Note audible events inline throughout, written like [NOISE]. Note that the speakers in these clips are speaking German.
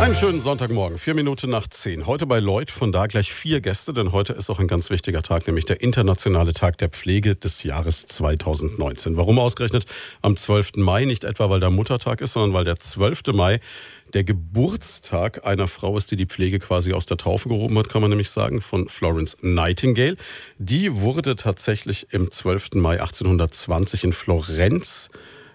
Einen schönen Sonntagmorgen, vier Minuten nach zehn. Heute bei Lloyd, von da gleich vier Gäste, denn heute ist auch ein ganz wichtiger Tag, nämlich der internationale Tag der Pflege des Jahres 2019. Warum ausgerechnet am 12. Mai? Nicht etwa, weil der Muttertag ist, sondern weil der 12. Mai der Geburtstag einer Frau ist, die die Pflege quasi aus der Taufe gehoben hat, kann man nämlich sagen, von Florence Nightingale. Die wurde tatsächlich im 12. Mai 1820 in Florenz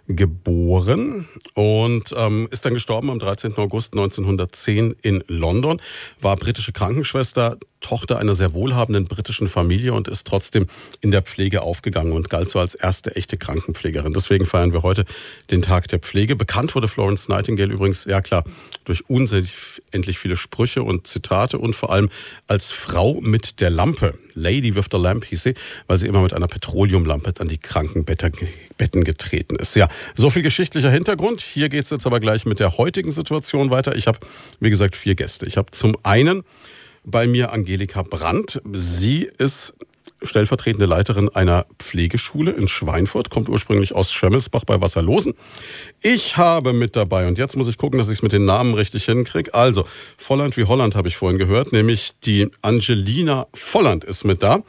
geboren und ähm, ist dann gestorben am 13. August 1910 in London, war britische Krankenschwester, Tochter einer sehr wohlhabenden britischen Familie und ist trotzdem in der Pflege aufgegangen und galt so als erste echte Krankenpflegerin. Deswegen feiern wir heute den Tag der Pflege. Bekannt wurde Florence Nightingale übrigens, ja klar, durch unendlich viele Sprüche und Zitate und vor allem als Frau mit der Lampe. Lady with the Lamp hieß sie, weil sie immer mit einer Petroleumlampe an die Krankenbetten getreten ist. Ja, so viel geschichtlicher Hintergrund. Hier geht es jetzt aber gleich mit der heutigen Situation weiter. Ich habe, wie gesagt, vier Gäste. Ich habe zum einen bei mir Angelika Brandt. Sie ist stellvertretende Leiterin einer Pflegeschule in Schweinfurt, kommt ursprünglich aus Schömmelsbach bei Wasserlosen. Ich habe mit dabei, und jetzt muss ich gucken, dass ich es mit den Namen richtig hinkriege. Also, Volland wie Holland habe ich vorhin gehört, nämlich die Angelina Volland ist mit da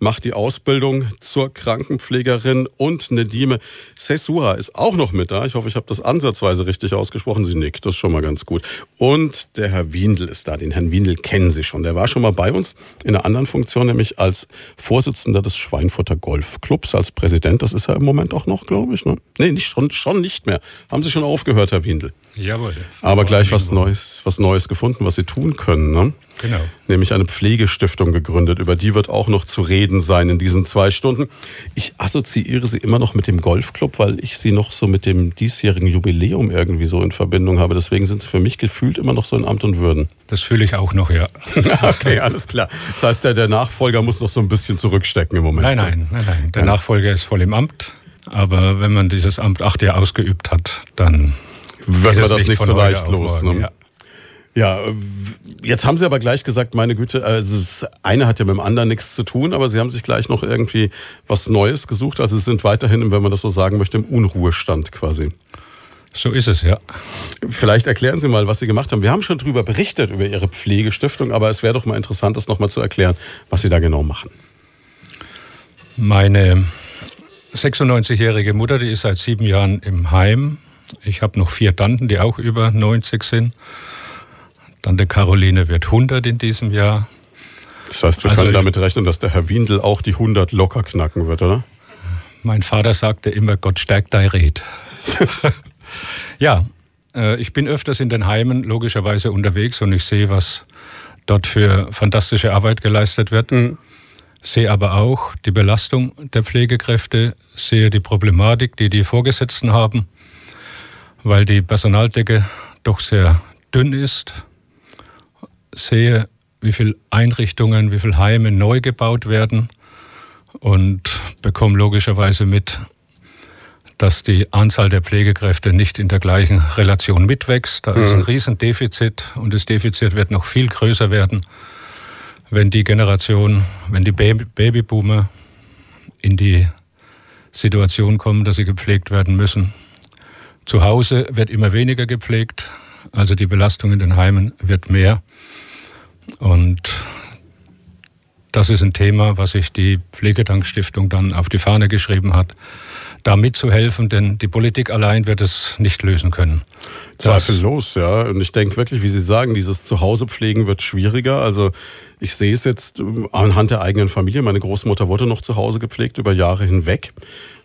macht die Ausbildung zur Krankenpflegerin und Nedime Sesura ist auch noch mit da. Ich hoffe, ich habe das ansatzweise richtig ausgesprochen. Sie nickt, das ist schon mal ganz gut. Und der Herr Windel ist da. Den Herrn Windel kennen Sie schon. Der war schon mal bei uns in einer anderen Funktion, nämlich als Vorsitzender des Schweinfurter Golfclubs, als Präsident. Das ist er im Moment auch noch, glaube ich. Ne? Nee, nicht, schon, schon nicht mehr. Haben Sie schon aufgehört, Herr Windel? Jawohl. Aber gleich was Neues, was Neues gefunden, was Sie tun können. Ne? Genau. Nämlich eine Pflegestiftung gegründet. Über die wird auch noch zu reden sein in diesen zwei Stunden. Ich assoziiere sie immer noch mit dem Golfclub, weil ich sie noch so mit dem diesjährigen Jubiläum irgendwie so in Verbindung habe. Deswegen sind sie für mich gefühlt immer noch so in Amt und Würden. Das fühle ich auch noch, ja. [LAUGHS] okay, alles klar. Das heißt, der, der Nachfolger muss noch so ein bisschen zurückstecken im Moment. Nein, nein, nein, nein. Der Nachfolger ist voll im Amt. Aber wenn man dieses Amt acht Jahre ausgeübt hat, dann wird man das nicht so leicht los. Ne? ja. Ja, jetzt haben Sie aber gleich gesagt, meine Güte, also das eine hat ja mit dem anderen nichts zu tun, aber Sie haben sich gleich noch irgendwie was Neues gesucht. Also Sie sind weiterhin, wenn man das so sagen möchte, im Unruhestand quasi. So ist es, ja. Vielleicht erklären Sie mal, was Sie gemacht haben. Wir haben schon darüber berichtet, über Ihre Pflegestiftung, aber es wäre doch mal interessant, das nochmal zu erklären, was Sie da genau machen. Meine 96-jährige Mutter, die ist seit sieben Jahren im Heim. Ich habe noch vier Tanten, die auch über 90 sind. Tante Caroline wird 100 in diesem Jahr. Das heißt, wir also können damit rechnen, dass der Herr Windel auch die 100 locker knacken wird, oder? Mein Vater sagte immer, Gott stärkt dein Red. [LAUGHS] ja, äh, ich bin öfters in den Heimen logischerweise unterwegs und ich sehe, was dort für fantastische Arbeit geleistet wird. Mhm. Sehe aber auch die Belastung der Pflegekräfte, sehe die Problematik, die die Vorgesetzten haben, weil die Personaldecke doch sehr dünn ist sehe, wie viele Einrichtungen, wie viele Heime neu gebaut werden und bekomme logischerweise mit, dass die Anzahl der Pflegekräfte nicht in der gleichen Relation mitwächst. Da ist ein mhm. Riesendefizit und das Defizit wird noch viel größer werden, wenn die Generation, wenn die Babyboomer in die Situation kommen, dass sie gepflegt werden müssen. Zu Hause wird immer weniger gepflegt, also die Belastung in den Heimen wird mehr. Und das ist ein Thema, was sich die Pflegedankstiftung dann auf die Fahne geschrieben hat, da mitzuhelfen, denn die Politik allein wird es nicht lösen können. Zweifellos, ja. Und ich denke wirklich, wie Sie sagen, dieses Zuhausepflegen wird schwieriger. Also ich sehe es jetzt anhand der eigenen Familie. Meine Großmutter wurde noch zu Hause gepflegt über Jahre hinweg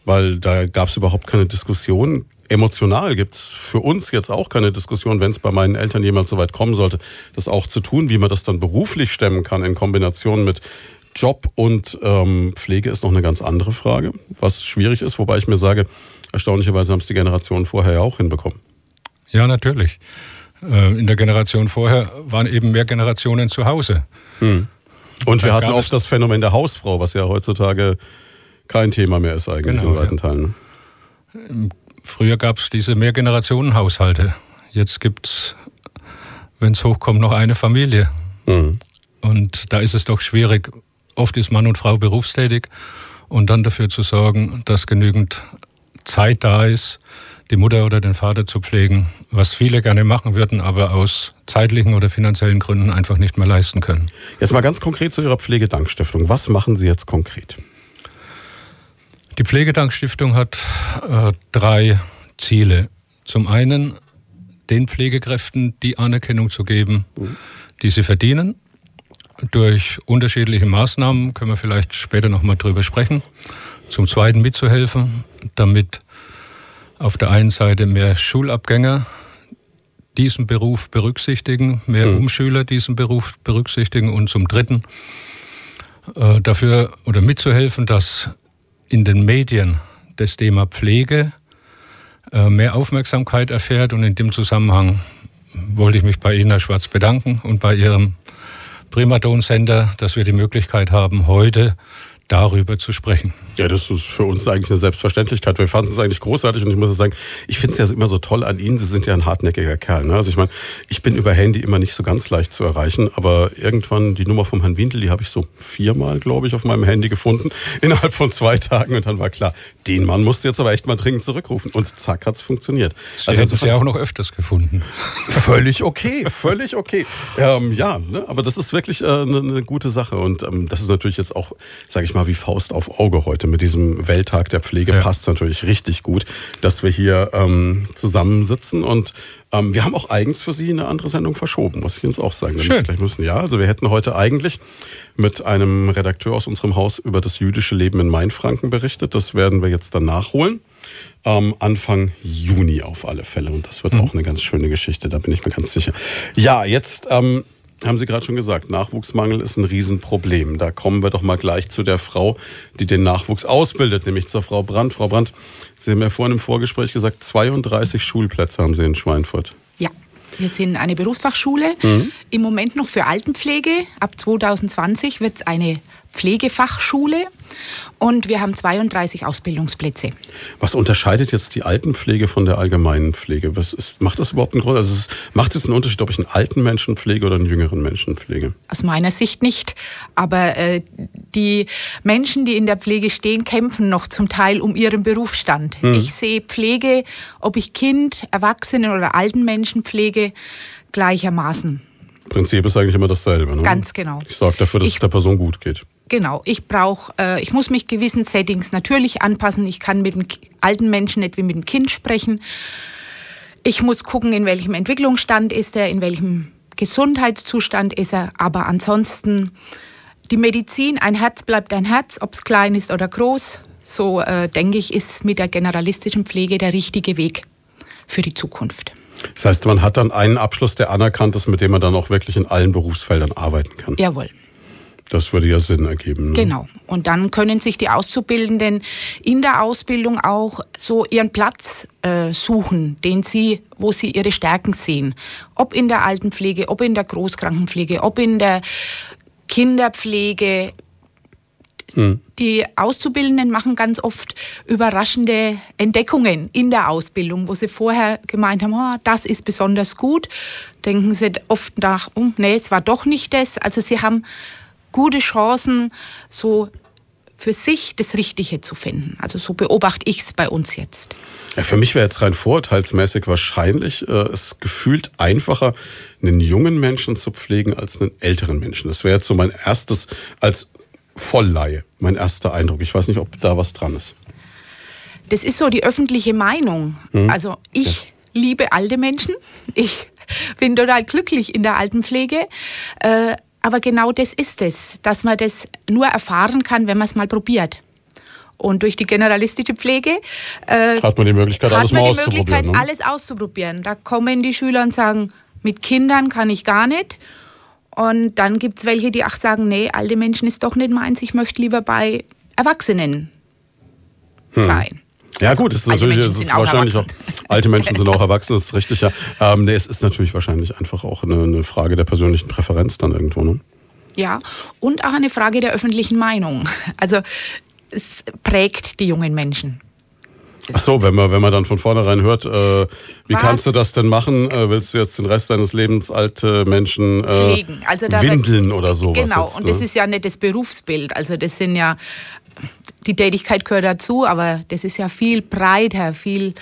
weil da gab es überhaupt keine Diskussion. Emotional gibt es für uns jetzt auch keine Diskussion, wenn es bei meinen Eltern jemand so weit kommen sollte, das auch zu tun. Wie man das dann beruflich stemmen kann in Kombination mit Job und ähm, Pflege ist noch eine ganz andere Frage, was schwierig ist, wobei ich mir sage, erstaunlicherweise haben es die Generationen vorher ja auch hinbekommen. Ja, natürlich. Äh, in der Generation vorher waren eben mehr Generationen zu Hause. Hm. Und wir hatten oft das Phänomen der Hausfrau, was ja heutzutage kein Thema mehr ist eigentlich genau, in weiten ja. Teilen. Früher gab es diese Mehrgenerationenhaushalte. Jetzt gibt es, wenn es hochkommt, noch eine Familie. Mhm. Und da ist es doch schwierig. Oft ist Mann und Frau berufstätig und dann dafür zu sorgen, dass genügend Zeit da ist, die Mutter oder den Vater zu pflegen, was viele gerne machen würden, aber aus zeitlichen oder finanziellen Gründen einfach nicht mehr leisten können. Jetzt mal ganz konkret zu Ihrer Pflegedankstiftung. Was machen Sie jetzt konkret? Die Pflegedankstiftung hat äh, drei Ziele. Zum einen den Pflegekräften die Anerkennung zu geben, die sie verdienen. Durch unterschiedliche Maßnahmen können wir vielleicht später nochmal drüber sprechen. Zum Zweiten mitzuhelfen, damit auf der einen Seite mehr Schulabgänger diesen Beruf berücksichtigen, mehr mhm. Umschüler diesen Beruf berücksichtigen und zum Dritten äh, dafür oder mitzuhelfen, dass in den Medien das Thema Pflege äh, mehr Aufmerksamkeit erfährt. Und in dem Zusammenhang wollte ich mich bei Ihnen, Herr Schwarz, bedanken und bei Ihrem Primadon-Sender, dass wir die Möglichkeit haben, heute darüber zu sprechen. Ja, das ist für uns eigentlich eine Selbstverständlichkeit. Wir fanden es eigentlich großartig und ich muss sagen, ich finde es ja immer so toll an Ihnen. Sie sind ja ein hartnäckiger Kerl. Ne? Also ich meine, ich bin über Handy immer nicht so ganz leicht zu erreichen, aber irgendwann die Nummer vom Herrn Windel, die habe ich so viermal, glaube ich, auf meinem Handy gefunden [LAUGHS] innerhalb von zwei Tagen und dann war klar, den Mann musst du jetzt aber echt mal dringend zurückrufen und zack hat's funktioniert. Sie also hätten es ja auch noch öfters gefunden. [LAUGHS] Völlig okay, völlig okay. Ähm, ja, ne? aber das ist wirklich äh, eine, eine gute Sache und ähm, das ist natürlich jetzt auch, sage ich mal, wie Faust auf Auge heute mit diesem Welttag der Pflege ja. passt natürlich richtig gut, dass wir hier ähm, zusammensitzen und ähm, wir haben auch eigens für Sie eine andere Sendung verschoben, muss ich uns auch sagen. Schön. Gleich müssen. Ja, also wir hätten heute eigentlich mit einem Redakteur aus unserem Haus über das jüdische Leben in Mainfranken berichtet. Das werden wir jetzt dann nachholen. Ähm, Anfang Juni auf alle Fälle. Und das wird mhm. auch eine ganz schöne Geschichte, da bin ich mir ganz sicher. Ja, jetzt ähm, haben Sie gerade schon gesagt, Nachwuchsmangel ist ein Riesenproblem. Da kommen wir doch mal gleich zu der Frau, die den Nachwuchs ausbildet, nämlich zur Frau Brandt. Frau Brandt, Sie haben ja vorhin im Vorgespräch gesagt, 32 Schulplätze haben Sie in Schweinfurt. Ja. Wir sind eine Berufsfachschule, mhm. im Moment noch für Altenpflege. Ab 2020 wird es eine Pflegefachschule und wir haben 32 Ausbildungsplätze. Was unterscheidet jetzt die Altenpflege von der allgemeinen Pflege? Was ist, macht das überhaupt einen Grund? Also es macht es einen Unterschied, ob ich einen alten Menschen pflege oder einen jüngeren Menschen pflege? Aus meiner Sicht nicht. Aber äh, die Menschen, die in der Pflege stehen, kämpfen noch zum Teil um ihren Berufsstand. Hm. Ich sehe Pflege, ob ich Kind, Erwachsenen oder alten Menschen pflege, gleichermaßen. Prinzip ist eigentlich immer dasselbe. Ne? Ganz genau. Ich sorge dafür, dass ich, es der Person gut geht. Genau, ich brauche, äh, ich muss mich gewissen Settings natürlich anpassen. Ich kann mit dem alten Menschen nicht wie mit dem Kind sprechen. Ich muss gucken, in welchem Entwicklungsstand ist er, in welchem Gesundheitszustand ist er. Aber ansonsten die Medizin, ein Herz bleibt ein Herz, ob es klein ist oder groß. So äh, denke ich, ist mit der generalistischen Pflege der richtige Weg für die Zukunft. Das heißt, man hat dann einen Abschluss, der anerkannt ist, mit dem man dann auch wirklich in allen Berufsfeldern arbeiten kann. Jawohl. Das würde ja Sinn ergeben. Ne? Genau. Und dann können sich die Auszubildenden in der Ausbildung auch so ihren Platz äh, suchen, den sie, wo sie ihre Stärken sehen. Ob in der Altenpflege, ob in der Großkrankenpflege, ob in der Kinderpflege. Hm. Die Auszubildenden machen ganz oft überraschende Entdeckungen in der Ausbildung, wo sie vorher gemeint haben, oh, das ist besonders gut. Denken sie oft nach, oh, nee, es war doch nicht das. Also sie haben gute Chancen, so für sich das Richtige zu finden. Also so beobachte ich es bei uns jetzt. Ja, für mich wäre jetzt rein vorurteilsmäßig wahrscheinlich äh, es gefühlt einfacher, einen jungen Menschen zu pflegen als einen älteren Menschen. Das wäre jetzt so mein erstes als Vollleihe, mein erster Eindruck. Ich weiß nicht, ob da was dran ist. Das ist so die öffentliche Meinung. Mhm. Also ich ja. liebe alte Menschen. Ich bin total glücklich in der Altenpflege. Äh, aber genau das ist es, dass man das nur erfahren kann, wenn man es mal probiert. Und durch die generalistische Pflege äh, hat man die Möglichkeit, alles mal auszuprobieren. Möglichkeit, ne? alles auszuprobieren. Da kommen die Schüler und sagen, mit Kindern kann ich gar nicht. Und dann gibt es welche, die auch sagen, nee, alte Menschen ist doch nicht meins, ich möchte lieber bei Erwachsenen hm. sein. Ja gut, es ist natürlich, es ist wahrscheinlich auch, alte Menschen sind auch erwachsen, das ist richtig, ja. Ähm, nee, es ist natürlich wahrscheinlich einfach auch eine, eine Frage der persönlichen Präferenz dann irgendwo, ne? Ja, und auch eine Frage der öffentlichen Meinung. Also es prägt die jungen Menschen. Ach so, wenn man, wenn man dann von vornherein hört, äh, wie Was? kannst du das denn machen? Äh, willst du jetzt den Rest deines Lebens alte Menschen äh. Also da wird- windeln oder sowas? Genau, jetzt, und ne? das ist ja nicht das Berufsbild. Also das sind ja, die Tätigkeit gehört dazu, aber das ist ja viel breiter, viel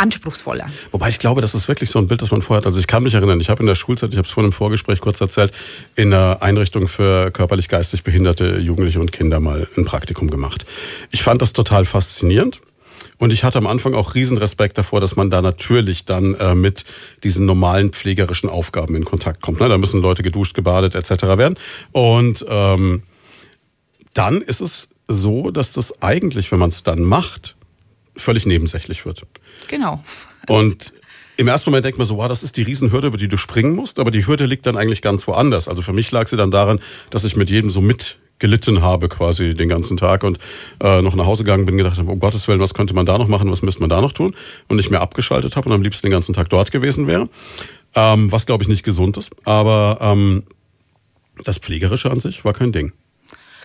anspruchsvoller. Wobei ich glaube, das ist wirklich so ein Bild, das man vorher hat. Also ich kann mich erinnern, ich habe in der Schulzeit, ich habe es vorhin im Vorgespräch kurz erzählt, in einer Einrichtung für körperlich geistig behinderte Jugendliche und Kinder mal ein Praktikum gemacht. Ich fand das total faszinierend. Und ich hatte am Anfang auch riesen Respekt davor, dass man da natürlich dann äh, mit diesen normalen pflegerischen Aufgaben in Kontakt kommt. Ne? Da müssen Leute geduscht, gebadet etc. werden. Und ähm, dann ist es so, dass das eigentlich, wenn man es dann macht, völlig nebensächlich wird. Genau. Und im ersten Moment denkt man so, wow, das ist die Riesenhürde, über die du springen musst, aber die Hürde liegt dann eigentlich ganz woanders. Also für mich lag sie dann daran, dass ich mit jedem so mitgelitten habe quasi den ganzen Tag und äh, noch nach Hause gegangen bin, gedacht habe, um Gottes Willen, was könnte man da noch machen, was müsste man da noch tun? Und nicht mehr abgeschaltet habe und am liebsten den ganzen Tag dort gewesen wäre. Ähm, was glaube ich nicht gesund ist. Aber ähm, das Pflegerische an sich war kein Ding.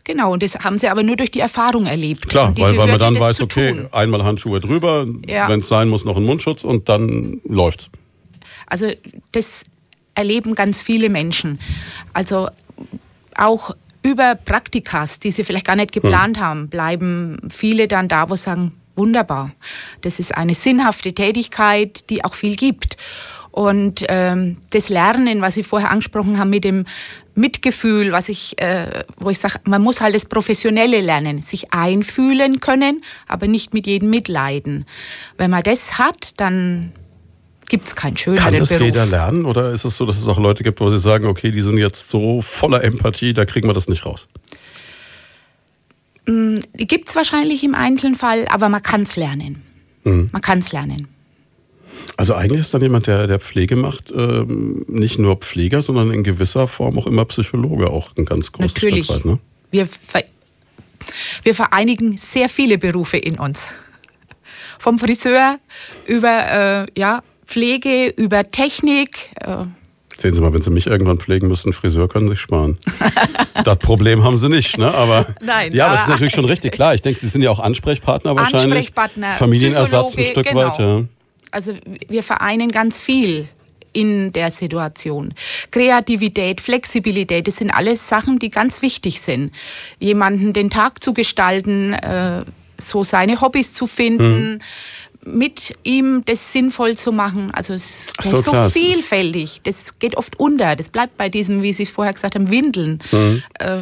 Genau, und das haben sie aber nur durch die Erfahrung erlebt. Klar, weil, weil man dann weiß, okay, einmal Handschuhe drüber, Ja. wenn es sein muss, noch ein Mundschutz und dann läuft's. Also das erleben ganz viele Menschen. Also auch über Praktikas, die sie vielleicht gar nicht geplant haben, bleiben viele dann da, wo sie sagen, wunderbar. Das ist eine sinnhafte Tätigkeit, die auch viel gibt. Und ähm, das Lernen, was Sie vorher angesprochen haben mit dem Mitgefühl, was ich, äh, wo ich sage, man muss halt das Professionelle lernen, sich einfühlen können, aber nicht mit jedem mitleiden. Wenn man das hat, dann gibt es keinen schöneren Kann das Beruf. jeder lernen oder ist es so, dass es auch Leute gibt, wo sie sagen, okay, die sind jetzt so voller Empathie, da kriegen wir das nicht raus? Die gibt es wahrscheinlich im Einzelfall, aber man kann es lernen. Mhm. Man kann es lernen. Also eigentlich ist dann jemand, der, der Pflege macht, ähm, nicht nur Pfleger, sondern in gewisser Form auch immer Psychologe, auch ein ganz großes Natürlich. Stück weit. Ne? Wir, ver wir vereinigen sehr viele Berufe in uns. Vom Friseur über äh, ja, Pflege, über Technik. Äh, Sehen Sie mal, wenn Sie mich irgendwann pflegen müssen, Friseur können sich sparen. [LAUGHS] das Problem haben Sie nicht, ne? Aber Nein, ja, aber es ist natürlich schon richtig klar. Ich denke, Sie sind ja auch Ansprechpartner wahrscheinlich. Ansprechpartner, Familienersatz ein Stück genau. weit, ja. Also wir vereinen ganz viel in der Situation. Kreativität, Flexibilität, das sind alles Sachen, die ganz wichtig sind. Jemanden den Tag zu gestalten, äh, so seine Hobbys zu finden, mit ihm das sinnvoll zu machen. Also es ist so, so, vielfältig. Das geht oft unter. Das bleibt bei diesem, wie Sie es vorher gesagt haben, Windeln. Äh,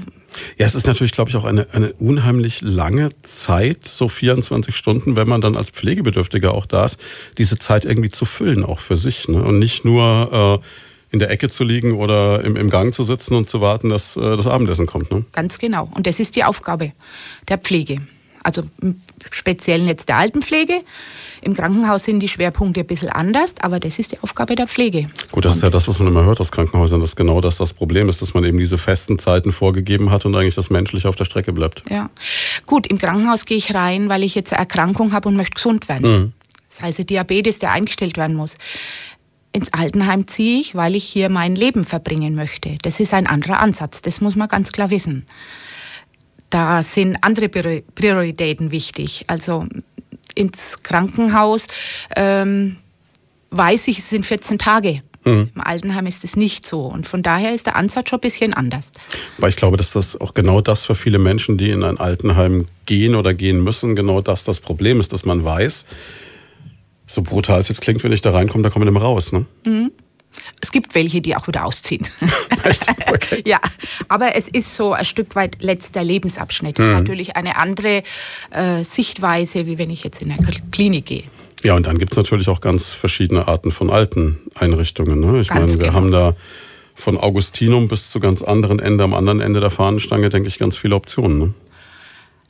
Ja, es ist natürlich, glaube ich, auch eine, eine unheimlich lange Zeit, so 24 Stunden, wenn man dann als Pflegebedürftiger auch da ist, diese Zeit irgendwie zu füllen, auch für sich. Ne? Und nicht nur äh, in der Ecke zu liegen oder im, im Gang zu sitzen und zu warten, dass äh, das Abendessen kommt. Ne? Ganz genau. Und das ist die Aufgabe der Pflege. Also Speziellen jetzt der Altenpflege. Im Krankenhaus sind die Schwerpunkte ein bisschen anders, aber das ist die Aufgabe der Pflege. Gut, das ist ja das, was man immer hört aus Krankenhäusern, dass genau das das Problem ist, dass man eben diese festen Zeiten vorgegeben hat und eigentlich das Menschliche auf der Strecke bleibt. Ja. Gut, im Krankenhaus gehe ich rein, weil ich jetzt eine Erkrankung habe und möchte gesund werden. Das heißt, Diabetes, der eingestellt werden muss. Ins Altenheim ziehe ich, weil ich hier mein Leben verbringen möchte. Das ist ein anderer Ansatz, das muss man ganz klar wissen. Da sind andere Priori- Prioritäten wichtig. Also ins Krankenhaus ähm, weiß ich, es sind 14 Tage. Im Altenheim ist es nicht so. Und von daher ist der Ansatz schon ein bisschen anders. Weil ich glaube, dass das auch genau das für viele Menschen, die in ein Altenheim gehen oder gehen müssen, genau das das Problem ist, dass man weiß, so brutal es jetzt klingt, wenn ich da reinkomme, da komme ich nicht mehr raus. Ne? Es gibt welche, die auch wieder ausziehen. [LAUGHS] Okay. ja, aber es ist so ein Stück weit letzter Lebensabschnitt. Das ist natürlich eine andere äh, Sichtweise, wie wenn ich jetzt in eine Klinik gehe. Ja, und dann gibt's natürlich auch ganz verschiedene Arten von alten Einrichtungen. Ne? Ich Ganz meine, wir genau. haben da von Augustinum bis zu ganz anderen Ende, am anderen Ende der Fahnenstange, denke ich, ganz viele Optionen. Ne?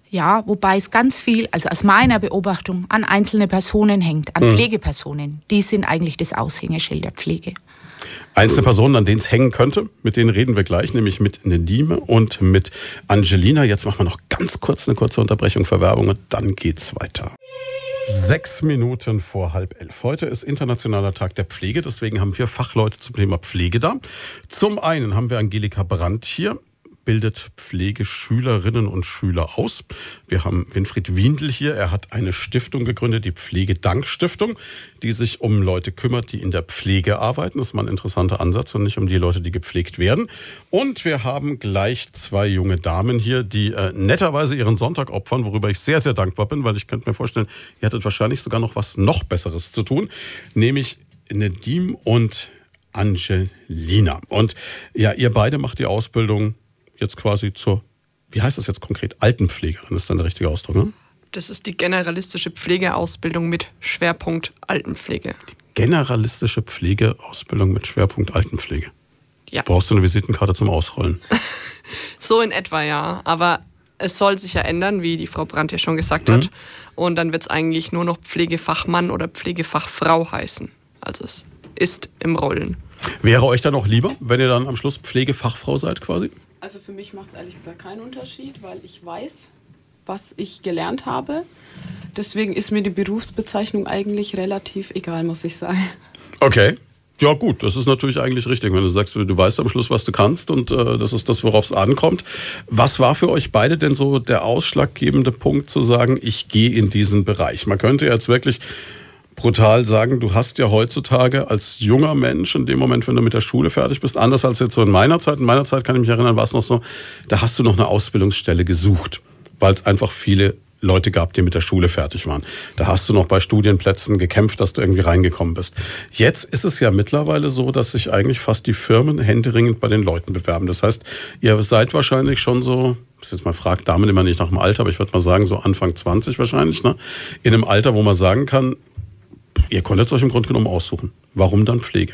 Ja, wobei es ganz viel, also aus meiner Beobachtung, an einzelne Personen hängt, an Pflegepersonen. Die sind eigentlich das Aushängeschild der Pflege. Einzelne Personen, an denen es hängen könnte, mit denen reden wir gleich, nämlich mit Nedime und mit Angelina. Jetzt machen wir noch ganz kurz eine kurze Unterbrechung für Werbung und dann geht's weiter. Sechs Minuten vor halb elf. Heute ist Internationaler Tag der Pflege, deswegen haben wir Fachleute zum Thema Pflege da. Zum einen haben wir Angelika Brandt hier. Bildet Pflegeschülerinnen und Schüler aus. Wir haben Winfried Wiendl hier. Er hat eine Stiftung gegründet, die Pflegedankstiftung, die sich um Leute kümmert, die in der Pflege arbeiten. Das ist mal ein interessanter Ansatz und nicht um die Leute, die gepflegt werden. Und wir haben gleich zwei junge Damen hier, die äh, netterweise ihren Sonntag opfern, worüber ich sehr, sehr dankbar bin, weil ich könnte mir vorstellen, ihr hattet wahrscheinlich sogar noch was noch Besseres zu tun, nämlich Nedim und Angelina. Und ja, ihr beide macht die Ausbildung jetzt quasi zur, wie heißt das jetzt konkret? Altenpflegerin ist dann der richtige Ausdruck, ne? Das ist die generalistische Pflegeausbildung mit Schwerpunkt Altenpflege. Die generalistische Pflegeausbildung mit Schwerpunkt Altenpflege. Ja. Brauchst du eine Visitenkarte zum Ausrollen? [LAUGHS] so in etwa, ja. Aber es soll sich ja ändern, wie die Frau Brandt ja schon gesagt mhm. hat. Und dann wird es eigentlich nur noch Pflegefachmann oder Pflegefachfrau heißen. Also es ist im Rollen. Wäre euch dann auch lieber, wenn ihr dann am Schluss Pflegefachfrau seid quasi? Also für mich macht es ehrlich gesagt keinen Unterschied, weil ich weiß, was ich gelernt habe. Deswegen ist mir die Berufsbezeichnung eigentlich relativ egal, muss ich sagen. Okay. Ja gut, das ist natürlich eigentlich richtig, wenn du sagst, du weißt am Schluss, was du kannst und äh, das ist das, worauf es ankommt. Was war für euch beide denn so der ausschlaggebende Punkt zu sagen, ich gehe in diesen Bereich? Man könnte jetzt wirklich brutal sagen, du hast ja heutzutage als junger Mensch in dem Moment, wenn du mit der Schule fertig bist, anders als jetzt so in meiner Zeit. In meiner Zeit kann ich mich erinnern, war es noch so, da hast du noch eine Ausbildungsstelle gesucht, weil es einfach viele Leute gab, die mit der Schule fertig waren. Da hast du noch bei Studienplätzen gekämpft, dass du irgendwie reingekommen bist. Jetzt ist es ja mittlerweile so, dass sich eigentlich fast die Firmen händeringend bei den Leuten bewerben. Das heißt, ihr seid wahrscheinlich schon so, ich jetzt mal fragt Damen immer nicht nach dem Alter, aber ich würde mal sagen, so Anfang 20 wahrscheinlich, ne? In einem Alter, wo man sagen kann, ihr konntet es euch im Grunde genommen aussuchen. Warum dann Pflege?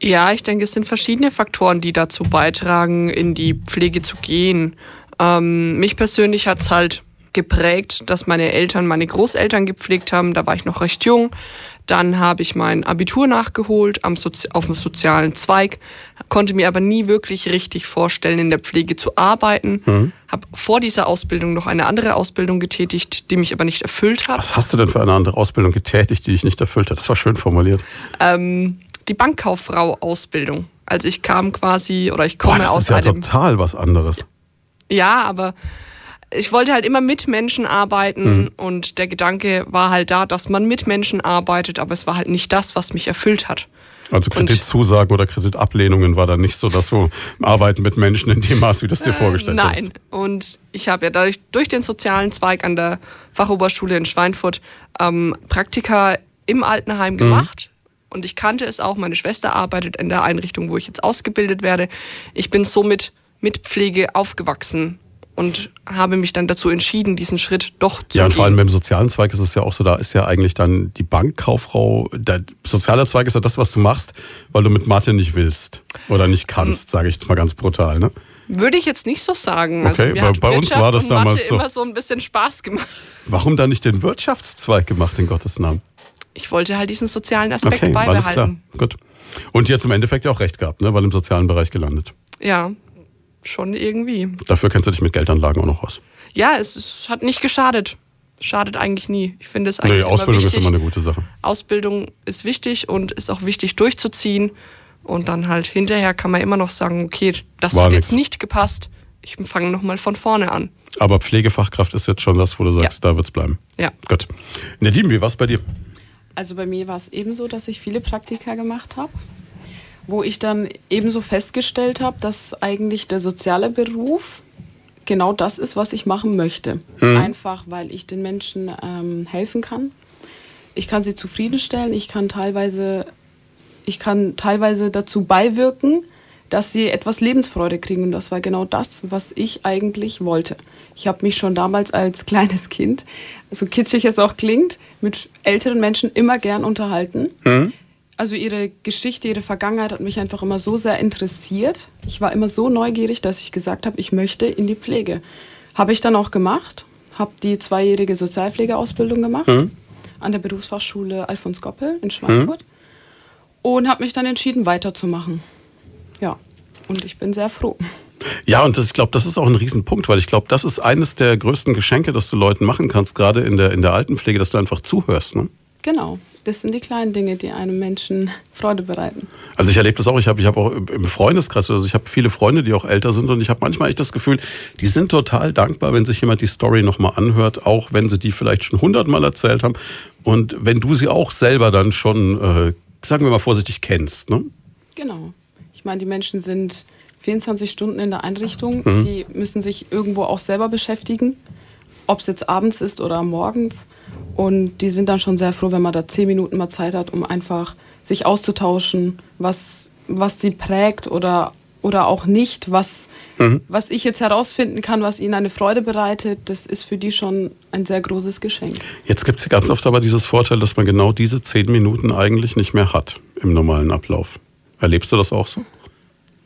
Ja, ich denke, es sind verschiedene Faktoren, die dazu beitragen, in die Pflege zu gehen. Ähm, mich persönlich hat es halt geprägt, dass meine Eltern meine Großeltern gepflegt haben. Da war ich noch recht jung. Dann habe ich mein Abitur nachgeholt am Sozi auf dem sozialen Zweig, konnte mir aber nie wirklich richtig vorstellen, in der Pflege zu arbeiten. Mhm. Habe vor dieser Ausbildung noch eine andere Ausbildung getätigt, die mich aber nicht erfüllt hat. Was hast du denn für eine andere Ausbildung getätigt, die dich nicht erfüllt hat? Das war schön formuliert. Ähm, die Bankkauffrau-Ausbildung. Also ich kam quasi, oder ich komme Boah, das aus ist ja einem... total was anderes. Ja, aber ich wollte halt immer mit Menschen arbeiten mhm. und der Gedanke war halt da, dass man mit Menschen arbeitet, aber es war halt nicht das, was mich erfüllt hat. Also Kreditzusagen oder Kreditablehnungen war dann nicht so, dass du Arbeiten mit Menschen in dem Maß, wie du es dir äh, vorgestellt äh, nein. hast. Nein. Und ich habe ja dadurch durch den sozialen Zweig an der Fachoberschule in Schweinfurt ähm, Praktika im Altenheim mhm. gemacht. Und ich kannte es auch. Meine Schwester arbeitet in der Einrichtung, wo ich jetzt ausgebildet werde. Ich bin somit mit Pflege aufgewachsen und habe mich dann dazu entschieden, diesen Schritt doch zu Ja, und gehen. vor allem beim sozialen Zweig ist es ja auch so, da ist ja eigentlich dann die Bankkauffrau, der soziale Zweig ist ja das, was du machst, weil du mit Mathe nicht willst oder nicht kannst, sage ich jetzt mal ganz brutal, ne? Würde ich jetzt nicht so sagen. Also okay, bei, bei uns war das damals so. immer so ein bisschen Spaß gemacht. Warum dann nicht den Wirtschaftszweig gemacht, in Gottes Namen? Ich wollte halt diesen sozialen Aspekt okay, beibehalten. Alles klar. Gut. Und jetzt im Endeffekt ja auch recht gehabt, ne? weil im sozialen Bereich gelandet. Ja, schon irgendwie. Dafür kennst du dich mit Geldanlagen auch noch aus. Ja, es, es hat nicht geschadet. Schadet eigentlich nie. Ich finde es eigentlich nee, Ausbildung immer wichtig. ist immer eine gute Sache. Ausbildung ist wichtig und ist auch wichtig durchzuziehen. Und dann halt hinterher kann man immer noch sagen, okay, das War hat nix. jetzt nicht gepasst. Ich fange nochmal von vorne an. Aber Pflegefachkraft ist jetzt schon das, wo du sagst, Ja. da wird's bleiben. Ja. Gut. Nadim, wie war's bei dir? Also bei mir war es ebenso, dass ich viele Praktika gemacht habe, wo ich dann ebenso festgestellt habe, dass eigentlich der soziale Beruf genau das ist, was ich machen möchte. Einfach, weil ich den Menschen ähm, helfen kann. Ich kann sie zufriedenstellen. Ich kann teilweise, ich kann teilweise dazu beiwirken, dass sie etwas Lebensfreude kriegen. Und das war genau das, was ich eigentlich wollte. Ich habe mich schon damals als [LAUGHS] kleines Kind, so kitschig es auch klingt, mit älteren Menschen immer gern unterhalten. Also ihre Geschichte, ihre Vergangenheit hat mich einfach immer so sehr interessiert. Ich war immer so neugierig, dass ich gesagt habe, ich möchte in die Pflege. Habe ich dann auch gemacht, habe die zweijährige Sozialpflegeausbildung gemacht an der Berufsfachschule Alfons Goppel in Schweinfurt und habe mich dann entschieden, weiterzumachen. Ja, und ich bin sehr froh. Ja, und das, ich glaube, das ist auch ein Riesenpunkt, weil ich glaube, das ist eines der größten Geschenke, das du Leuten machen kannst, gerade in der, in der Altenpflege, dass du einfach zuhörst. Ne? Genau, das sind die kleinen Dinge, die einem Menschen [LAUGHS] Freude bereiten. Also ich erlebe das auch. Ich habe ich hab auch im Freundeskreis, also ich habe viele Freunde, die auch älter sind und ich habe manchmal echt das Gefühl, die sind total dankbar, wenn sich jemand die Story nochmal anhört, auch wenn sie die vielleicht schon hundertmal erzählt haben und wenn du sie auch selber dann schon, äh, sagen wir mal vorsichtig, kennst. Ne? Genau. Ich meine, die Menschen sind 24 Stunden in der Einrichtung. Mhm. Sie müssen sich irgendwo auch selber beschäftigen, ob es jetzt abends ist oder morgens. Und die sind dann schon sehr froh, wenn man da zehn Minuten mal Zeit hat, um einfach sich auszutauschen, was, was sie prägt oder, oder auch nicht, was, mhm. was ich jetzt herausfinden kann, was ihnen eine Freude bereitet, das ist für die schon ein sehr großes Geschenk. Jetzt gibt es ganz oft aber dieses Vorteil, dass man genau diese zehn Minuten eigentlich nicht mehr hat im normalen Ablauf. Erlebst du das auch so?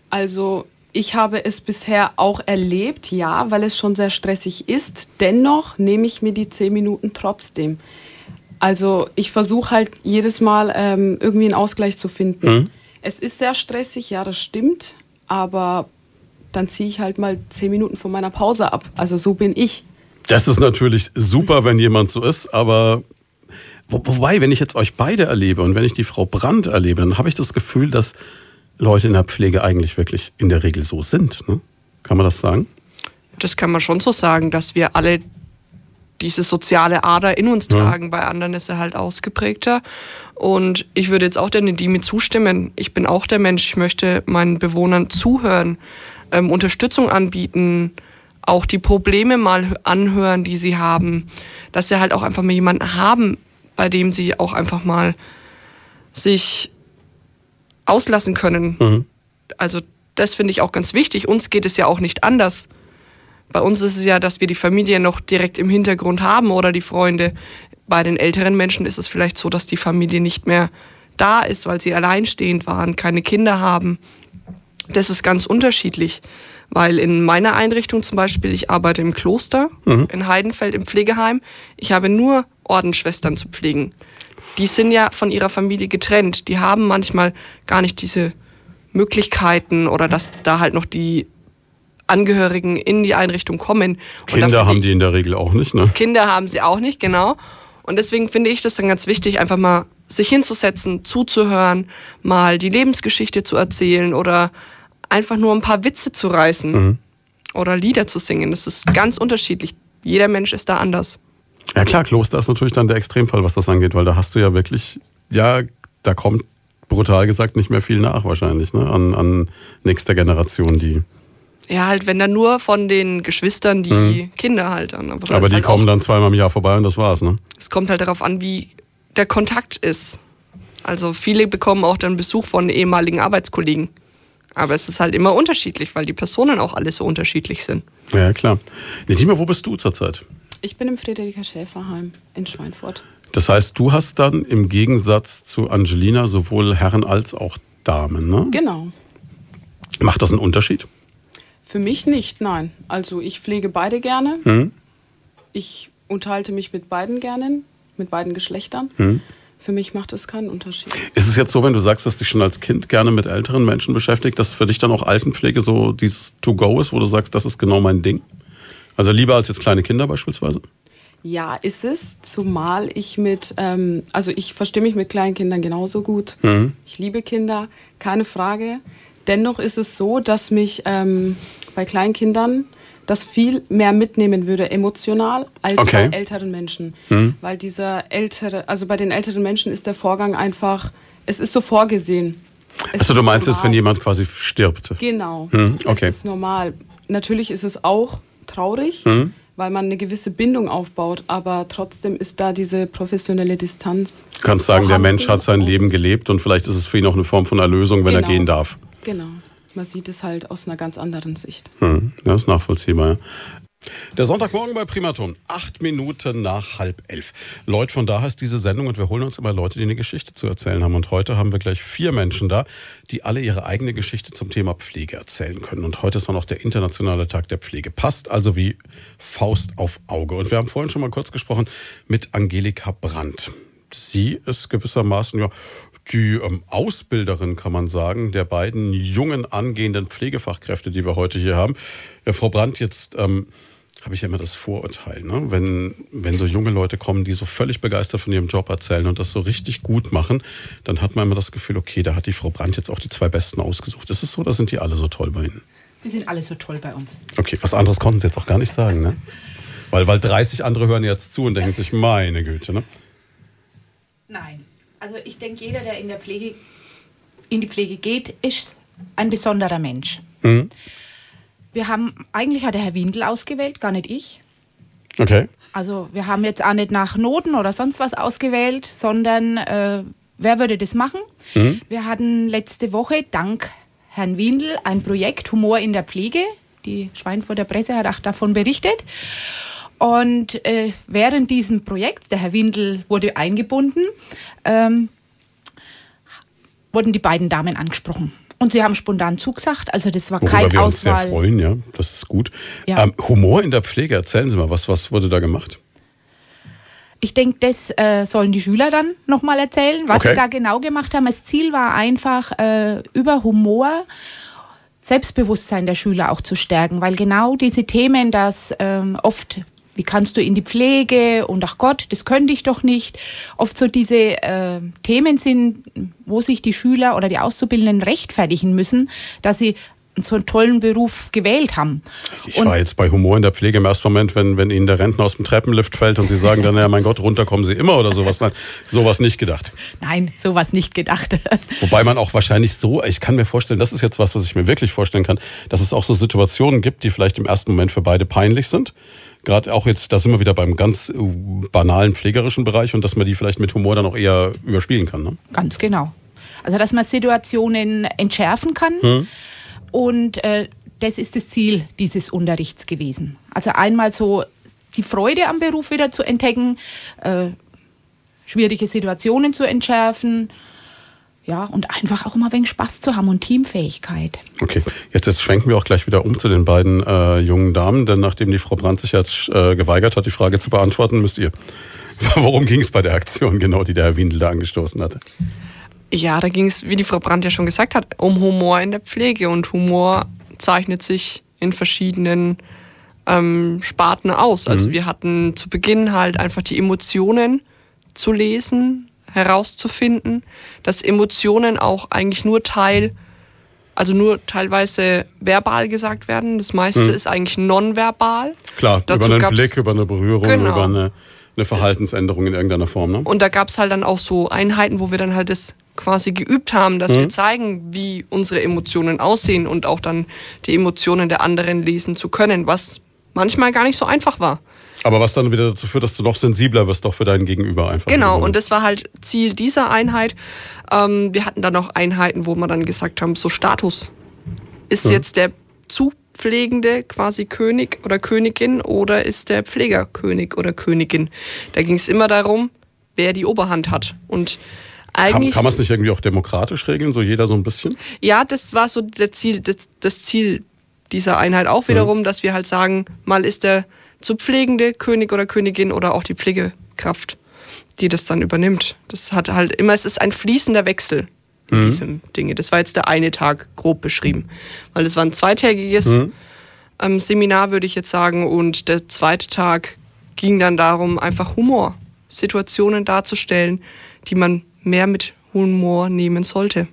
Also ich habe es bisher auch erlebt, ja, weil es schon sehr stressig ist. Dennoch nehme ich mir die zehn Minuten trotzdem. Also ich versuche halt jedes Mal ähm, irgendwie einen Ausgleich zu finden. Mhm. Es ist sehr stressig, ja, das stimmt, aber dann ziehe ich halt mal zehn Minuten von meiner Pause ab. Also so bin ich. Das ist natürlich super, wenn jemand so ist, aber wo, wobei, wenn ich jetzt euch beide erlebe und wenn ich die Frau Brandt erlebe, dann habe ich das Gefühl, dass Leute in der Pflege eigentlich wirklich in der Regel so sind. Ne? Kann man das sagen? Das kann man schon so sagen, dass wir alle diese soziale Ader in uns tragen. Ja. Bei anderen ist er halt ausgeprägter. Und ich würde jetzt auch der Nedime zustimmen. Ich bin auch der Mensch. Ich möchte meinen Bewohnern zuhören, ähm, Unterstützung anbieten, auch die Probleme mal anhören, die sie haben. Dass sie halt auch einfach mal jemanden haben, bei dem sie auch einfach mal sich auslassen können. Mhm. Also das finde ich auch ganz wichtig. Uns geht es ja auch nicht anders. Bei uns ist es ja, dass wir die Familie noch direkt im Hintergrund haben oder die Freunde. Bei den älteren Menschen ist es vielleicht so, dass die Familie nicht mehr da ist, weil sie alleinstehend waren, keine Kinder haben. Das ist ganz unterschiedlich, weil in meiner Einrichtung zum Beispiel, ich arbeite im Kloster mhm. in Heidenfeld im Pflegeheim, ich habe nur Ordensschwestern zu pflegen die sind ja von ihrer Familie getrennt. Die haben manchmal gar nicht diese Möglichkeiten oder dass da halt noch die Angehörigen in die Einrichtung kommen. Kinder haben die in der Regel auch nicht, ne? Kinder haben sie auch nicht, genau. Und deswegen finde ich das dann ganz wichtig, einfach mal sich hinzusetzen, zuzuhören, mal die Lebensgeschichte zu erzählen oder einfach nur ein paar Witze zu reißen mhm. oder Lieder zu singen. Das ist ganz unterschiedlich. Jeder Mensch ist da anders. Ja klar, Kloster ist natürlich dann der Extremfall, was das angeht, weil da hast du ja wirklich, ja, da kommt brutal gesagt nicht mehr viel nach wahrscheinlich, ne? An, an nächster Generation, die. Ja, halt, wenn dann nur von den Geschwistern die mhm. Kinder halt dann. Aber, Aber die halt kommen dann zweimal im Jahr vorbei und das war's, ne? Es kommt halt darauf an, wie der Kontakt ist. Also viele bekommen auch dann Besuch von ehemaligen Arbeitskollegen. Aber es ist halt immer unterschiedlich, weil die Personen auch alle so unterschiedlich sind. Ja, klar. Nedima, wo bist du zurzeit? Ich bin im Friederika Schäferheim in Schweinfurt. Das heißt, du hast dann im Gegensatz zu Angelina sowohl Herren als auch Damen, ne? Genau. Macht das einen Unterschied? Für mich nicht, nein. Also ich pflege beide gerne. Hm. Ich unterhalte mich mit beiden gerne, mit beiden Geschlechtern. Hm. Für mich macht das keinen Unterschied. Ist es jetzt so, wenn du sagst, dass dich schon als Kind gerne mit älteren Menschen beschäftigt, dass für dich dann auch Altenpflege so dieses To-Go ist, wo du sagst, das ist genau mein Ding? Also lieber als jetzt kleine Kinder beispielsweise? Ja, ist es, zumal ich mit, ähm, also ich verstehe mich mit kleinen Kindern genauso gut. Mhm. Ich liebe Kinder, keine Frage. Dennoch ist es so, dass mich ähm, bei kleinen Kindern das viel mehr mitnehmen würde emotional als okay. bei älteren Menschen. Mhm. Weil dieser ältere, also bei den älteren Menschen ist der Vorgang einfach, es ist so vorgesehen. Es also du meinst normal. jetzt, wenn jemand quasi stirbt? Genau. Mhm. Okay. Es ist normal. Natürlich ist es auch traurig, mhm. weil man eine gewisse Bindung aufbaut, aber trotzdem ist da diese professionelle Distanz. Du kannst sagen, der Mensch hat sein Leben gelebt und vielleicht ist es für ihn auch eine Form von Erlösung, wenn genau. er gehen darf. Genau. Man sieht es halt aus einer ganz anderen Sicht. Hm, das ist nachvollziehbar. Der Sonntagmorgen bei Primaton, acht Minuten nach halb elf. Leute, von da heißt diese Sendung und wir holen uns immer Leute, die eine Geschichte zu erzählen haben. Und heute haben wir gleich vier Menschen da, die alle ihre eigene Geschichte zum Thema Pflege erzählen können. Und heute ist auch noch der internationale Tag der Pflege. Passt also wie Faust auf Auge. Und wir haben vorhin schon mal kurz gesprochen mit Angelika Brandt. Sie ist gewissermaßen ja die ähm, Ausbilderin, kann man sagen, der beiden jungen angehenden Pflegefachkräfte, die wir heute hier haben. Ja, Frau Brandt, jetzt ähm, habe ich ja immer das Vorurteil, ne? wenn, wenn so junge Leute kommen, die so völlig begeistert von ihrem Job erzählen und das so richtig gut machen, dann hat man immer das Gefühl, okay, da hat die Frau Brandt jetzt auch die zwei Besten ausgesucht. Ist es so oder sind die alle so toll bei Ihnen? Die sind alle so toll bei uns. Okay, was anderes konnten Sie jetzt auch gar nicht sagen, ne? Weil, weil 30 andere hören jetzt zu und denken sich, meine Güte, ne? Nein. Also ich denke, jeder, der in der Pflege in die Pflege geht, ist ein besonderer Mensch. Mhm. Wir haben, eigentlich hat der Herr Windel ausgewählt, gar nicht ich. Okay. Also wir haben jetzt auch nicht nach Noten oder sonst was ausgewählt, sondern äh, wer würde das machen? Mhm. Wir hatten letzte Woche dank Herrn Windel ein Projekt Humor in der Pflege. Die Schweinfurter Presse hat auch davon berichtet. Und äh, während diesem Projekts, der Herr Windel wurde eingebunden, ähm, wurden die beiden Damen angesprochen. Und sie haben spontan zugesagt. Also das war Worüber kein wir uns sehr Auswahl. freuen, ja, das ist gut. Ja. Ähm, Humor in der Pflege, erzählen Sie mal, was, was wurde da gemacht? Ich denke, das äh, sollen die Schüler dann nochmal erzählen, was Okay. sie da genau gemacht haben. Das Ziel war einfach, äh, über Humor Selbstbewusstsein der Schüler auch zu stärken, weil genau diese Themen, dass ähm, oft, wie kannst du in die Pflege und ach Gott, das könnte ich doch nicht, oft so diese äh, Themen sind, wo sich die Schüler oder die Auszubildenden rechtfertigen müssen, dass sie so einen tollen Beruf gewählt haben. Ich Und- war jetzt bei Humor in der Pflege im ersten Moment, wenn, wenn Ihnen der Rentner aus dem Treppenlift fällt und Sie sagen dann, ja mein Gott, runter kommen Sie immer oder sowas. Nein, sowas nicht gedacht. Nein, sowas nicht gedacht. [LAUGHS] Wobei man auch wahrscheinlich so, ich kann mir vorstellen, das ist jetzt was, was ich mir wirklich vorstellen kann, dass es auch so Situationen gibt, die vielleicht im ersten Moment für beide peinlich sind. Gerade auch jetzt, da sind wir wieder beim ganz äh, banalen pflegerischen Bereich und dass man die vielleicht mit Humor dann auch eher überspielen kann. Ne? Ganz genau. Also, dass man Situationen entschärfen kann. Und äh, das ist das Ziel dieses Unterrichts gewesen. Also einmal so die Freude am Beruf wieder zu entdecken, äh, schwierige Situationen zu entschärfen. Ja, und einfach auch immer wenig Spaß zu haben und Teamfähigkeit. Okay, jetzt, jetzt schwenken wir auch gleich wieder um zu den beiden äh, jungen Damen, denn nachdem die Frau Brandt sich jetzt äh, geweigert hat, die Frage zu beantworten, müsst ihr. [LAUGHS] Worum ging es bei der Aktion genau, die der Herr Windel da angestoßen hatte? Ja, da ging es, wie die Frau Brandt ja schon gesagt hat, um Humor in der Pflege. Und Humor zeichnet sich in verschiedenen ähm, Sparten aus. Also wir hatten zu Beginn halt einfach die Emotionen zu lesen, herauszufinden, dass Emotionen auch eigentlich nur Teil, also nur teilweise verbal gesagt werden. Das meiste ist eigentlich nonverbal. Klar, Dazu über einen Blick, über eine Berührung, Genau. über eine, eine Verhaltensänderung in irgendeiner Form. Ne? Und da gab es halt dann auch so Einheiten, wo wir dann halt das quasi geübt haben, dass wir zeigen, wie unsere Emotionen aussehen und auch dann die Emotionen der anderen lesen zu können, was manchmal gar nicht so einfach war. Aber was dann wieder dazu führt, dass du noch sensibler wirst, auch für deinen Gegenüber einfach. Genau, und das war halt Ziel dieser Einheit. Ähm, wir hatten dann noch Einheiten, wo wir dann gesagt haben, so Status. Ist jetzt der Zupflegende quasi König oder Königin oder ist der Pfleger König oder Königin? Da ging es immer darum, wer die Oberhand hat. Und kann, eigentlich. kann man es nicht irgendwie auch demokratisch regeln, so jeder so ein bisschen? Ja, das war so der Ziel, das, das Ziel dieser Einheit auch wiederum, dass wir halt sagen, mal ist der zu pflegende König oder Königin oder auch die Pflegekraft, die das dann übernimmt. Das hat halt immer, es ist ein fließender Wechsel in diesem Dinge. Das war jetzt der eine Tag grob beschrieben, weil es war ein zweitägiges ähm, Seminar, würde ich jetzt sagen, und der zweite Tag ging dann darum, einfach Humor, Situationen darzustellen, die man mehr mit Humor nehmen sollte.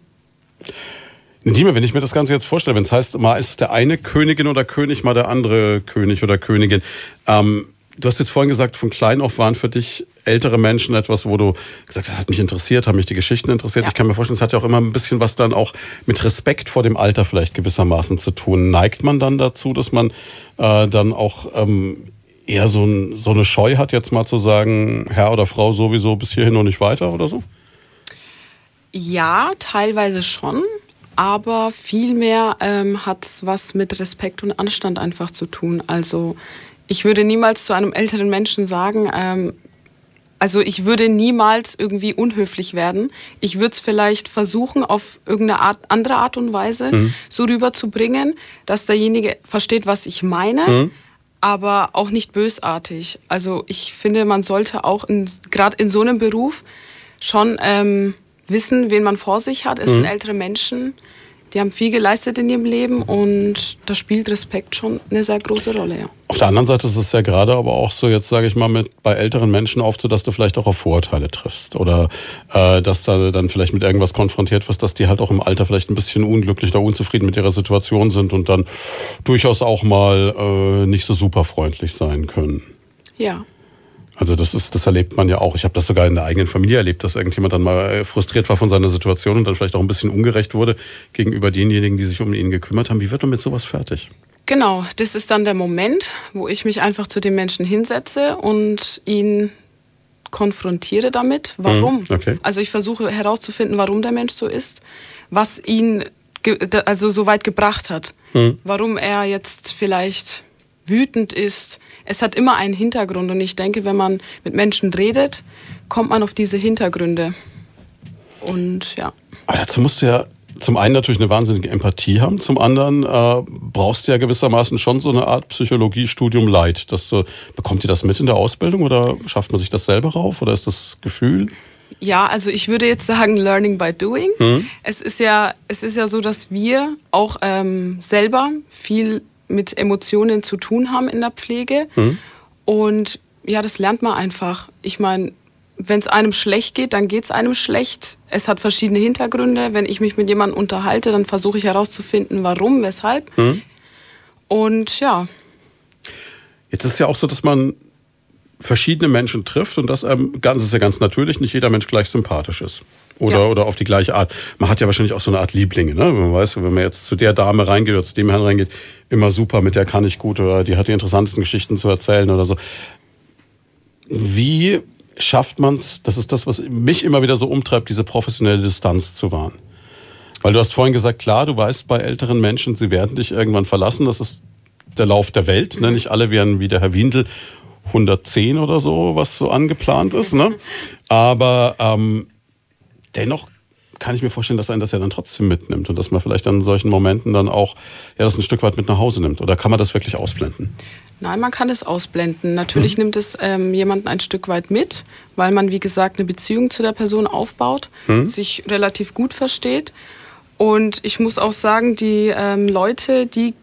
Dime, wenn ich mir das Ganze jetzt vorstelle, wenn es heißt, mal ist der eine Königin oder König, mal der andere König oder Königin. Ähm, du hast jetzt vorhin gesagt, von klein auf waren für dich ältere Menschen etwas, wo du gesagt hast, das hat mich interessiert, haben mich die Geschichten interessiert. Ja. Ich kann mir vorstellen, es hat ja auch immer ein bisschen was dann auch mit Respekt vor dem Alter vielleicht gewissermaßen zu tun. Neigt man dann dazu, dass man äh, dann auch ähm, eher so, ein, so eine Scheu hat, jetzt mal zu sagen, Herr oder Frau sowieso bis hierhin und nicht weiter oder so? Ja, teilweise schon, aber vielmehr ähm, hat es was mit Respekt und Anstand einfach zu tun. Also ich würde niemals zu einem älteren Menschen sagen, ähm, also ich würde niemals irgendwie unhöflich werden. Ich würde es vielleicht versuchen, auf irgendeine Art, andere Art und Weise so rüberzubringen, dass derjenige versteht, was ich meine, aber auch nicht bösartig. Also ich finde, man sollte auch gerade in so einem Beruf schon ähm, wissen, wen man vor sich hat. Es sind ältere Menschen, Die haben viel geleistet in ihrem Leben und da spielt Respekt schon eine sehr große Rolle, ja. Auf der anderen Seite ist es ja gerade aber auch so, jetzt sage ich mal, mit bei älteren Menschen oft so, dass du vielleicht auch auf Vorurteile triffst oder äh, dass da dann vielleicht mit irgendwas konfrontiert wirst, dass die halt auch im Alter vielleicht ein bisschen unglücklich oder unzufrieden mit ihrer Situation sind und dann durchaus auch mal äh, nicht so super freundlich sein können. Ja. Also das ist, das erlebt man ja auch. Ich habe das sogar in der eigenen Familie erlebt, dass irgendjemand dann mal äh, frustriert war von seiner Situation und dann vielleicht auch ein bisschen ungerecht wurde gegenüber denjenigen, die sich um ihn gekümmert haben. Wie wird man mit sowas fertig? Genau, das ist dann der Moment, wo ich mich einfach zu dem Menschen hinsetze und ihn konfrontiere damit. Warum? Mhm, okay. Also ich versuche herauszufinden, warum der Mensch so ist, was ihn also so weit gebracht hat, Mhm. warum er jetzt vielleicht wütend ist. Es hat immer einen Hintergrund und ich denke, wenn man mit Menschen redet, kommt man auf diese Hintergründe. Und ja. Aber dazu musst du ja zum einen natürlich eine wahnsinnige Empathie haben, zum anderen äh, brauchst du ja gewissermaßen schon so eine Art Psychologiestudium Leid. Dass du, bekommt ihr das mit in der Ausbildung oder schafft man sich das selber rauf oder ist das Gefühl? Ja, also ich würde jetzt sagen, learning by doing. Es ist ja, es ist ja so, dass wir auch ähm, selber viel mit Emotionen zu tun haben in der Pflege. Und ja, das lernt man einfach. Ich meine, wenn es einem schlecht geht, dann geht es einem schlecht. Es hat verschiedene Hintergründe. Wenn ich mich mit jemandem unterhalte, dann versuche ich herauszufinden, warum, weshalb. Und ja, Jetzt ist es ja auch so, dass man verschiedene Menschen trifft und das ähm, ganz ist ja ganz natürlich, nicht jeder Mensch gleich sympathisch ist. Oder, Ja. oder auf die gleiche Art. Man hat ja wahrscheinlich auch so eine Art Lieblinge, ne? Wenn man weiß, wenn man jetzt zu der Dame reingeht oder zu dem Herrn reingeht, immer super, mit der kann ich gut oder die hat die interessantesten Geschichten zu erzählen oder so. Wie schafft man es, das ist das, was mich immer wieder so umtreibt, diese professionelle Distanz zu wahren? Weil du hast vorhin gesagt, klar, du weißt bei älteren Menschen, sie werden dich irgendwann verlassen. Das ist der Lauf der Welt. Ne? Nicht alle werden wie der Herr Windel 110 oder so, was so angeplant ist. Ne? [LAUGHS] Aber ähm, dennoch kann ich mir vorstellen, dass einen das ja dann trotzdem mitnimmt und dass man vielleicht in solchen Momenten dann auch ja, das ein Stück weit mit nach Hause nimmt. Oder kann man das wirklich ausblenden? Nein, man kann es ausblenden. Natürlich nimmt es ähm, jemanden ein Stück weit mit, weil man, wie gesagt, eine Beziehung zu der Person aufbaut, sich relativ gut versteht. Und ich muss auch sagen, die ähm, Leute, die,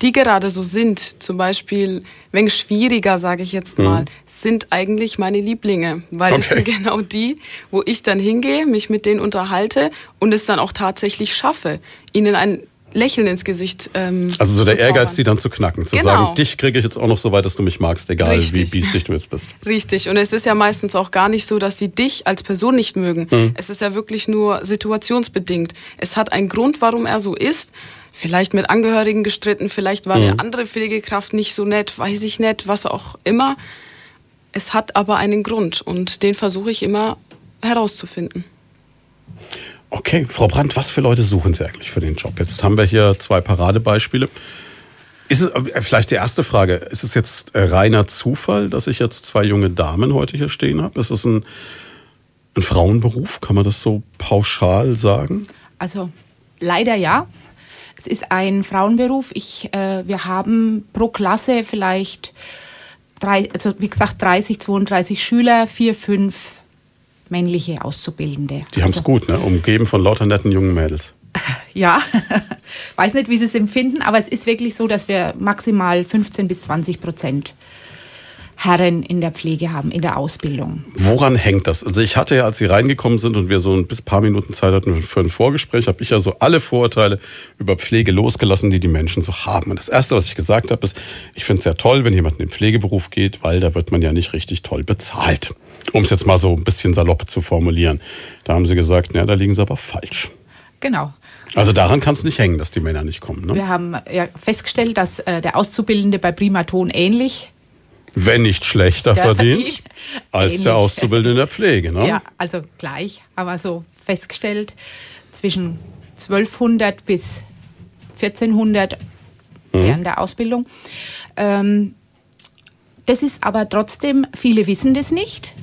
die gerade so sind, zum Beispiel, wenn schwieriger, sage ich jetzt mal, sind eigentlich meine Lieblinge. Weil es Okay. sind [LAUGHS] genau die, wo ich dann hingehe, mich mit denen unterhalte und es dann auch tatsächlich schaffe, ihnen ein Lächeln ins Gesicht ähm, Also so der Ehrgeiz, die dann zu knacken, zu Genau. sagen, dich kriege ich jetzt auch noch so weit, dass du mich magst, egal wie Richtig. biestig du jetzt bist. [LAUGHS] Richtig. Und es ist ja meistens auch gar nicht so, dass sie dich als Person nicht mögen. Mhm. Es ist ja wirklich nur situationsbedingt. Es hat einen Grund, warum er so ist. Vielleicht mit Angehörigen gestritten, vielleicht war Mhm. eine andere Pflegekraft nicht so nett, weiß ich nicht, was auch immer. Es hat aber einen Grund und den versuche ich immer herauszufinden. Okay, Frau Brandt, was für Leute suchen Sie eigentlich für den Job? Jetzt haben wir hier zwei Paradebeispiele. Ist es, äh, vielleicht die erste Frage, ist es jetzt äh, reiner Zufall, dass ich jetzt zwei junge Damen heute hier stehen habe? Ist es ein, ein Frauenberuf? Kann man das so pauschal sagen? Also leider ja. Es ist ein Frauenberuf. Ich, äh, wir haben pro Klasse vielleicht, drei, also wie gesagt, 30, 32 Schüler, vier, fünf männliche Auszubildende. Die haben es also, gut, ne? Umgeben von lauter netten jungen Mädels. [LAUGHS] Ja, [LAUGHS] weiß nicht, wie sie es empfinden, aber es ist wirklich so, dass wir maximal 15 bis 20 Prozent Herren in der Pflege haben, in der Ausbildung. Woran hängt das? Also ich hatte ja, als Sie reingekommen sind und wir so ein paar Minuten Zeit hatten für ein Vorgespräch, habe ich ja so alle Vorurteile über Pflege losgelassen, die die Menschen so haben. Und das Erste, was ich gesagt habe, ist, ich finde es ja toll, wenn jemand in den Pflegeberuf geht, weil da wird man ja nicht richtig toll bezahlt. Um es jetzt mal so ein bisschen salopp zu formulieren. Da haben Sie gesagt, ja, da liegen Sie aber falsch. Genau. Also daran kann es nicht hängen, dass die Männer nicht kommen. Ne? Wir haben ja festgestellt, dass äh, der Auszubildende bei Primaton ähnlich Wenn nicht schlechter verdient, als der. Auszubildende in der Pflege. Ne? Ja, also gleich haben wir so festgestellt, zwischen 1200 bis 1400 während der Ausbildung. Ähm, das ist aber trotzdem, viele wissen das nicht.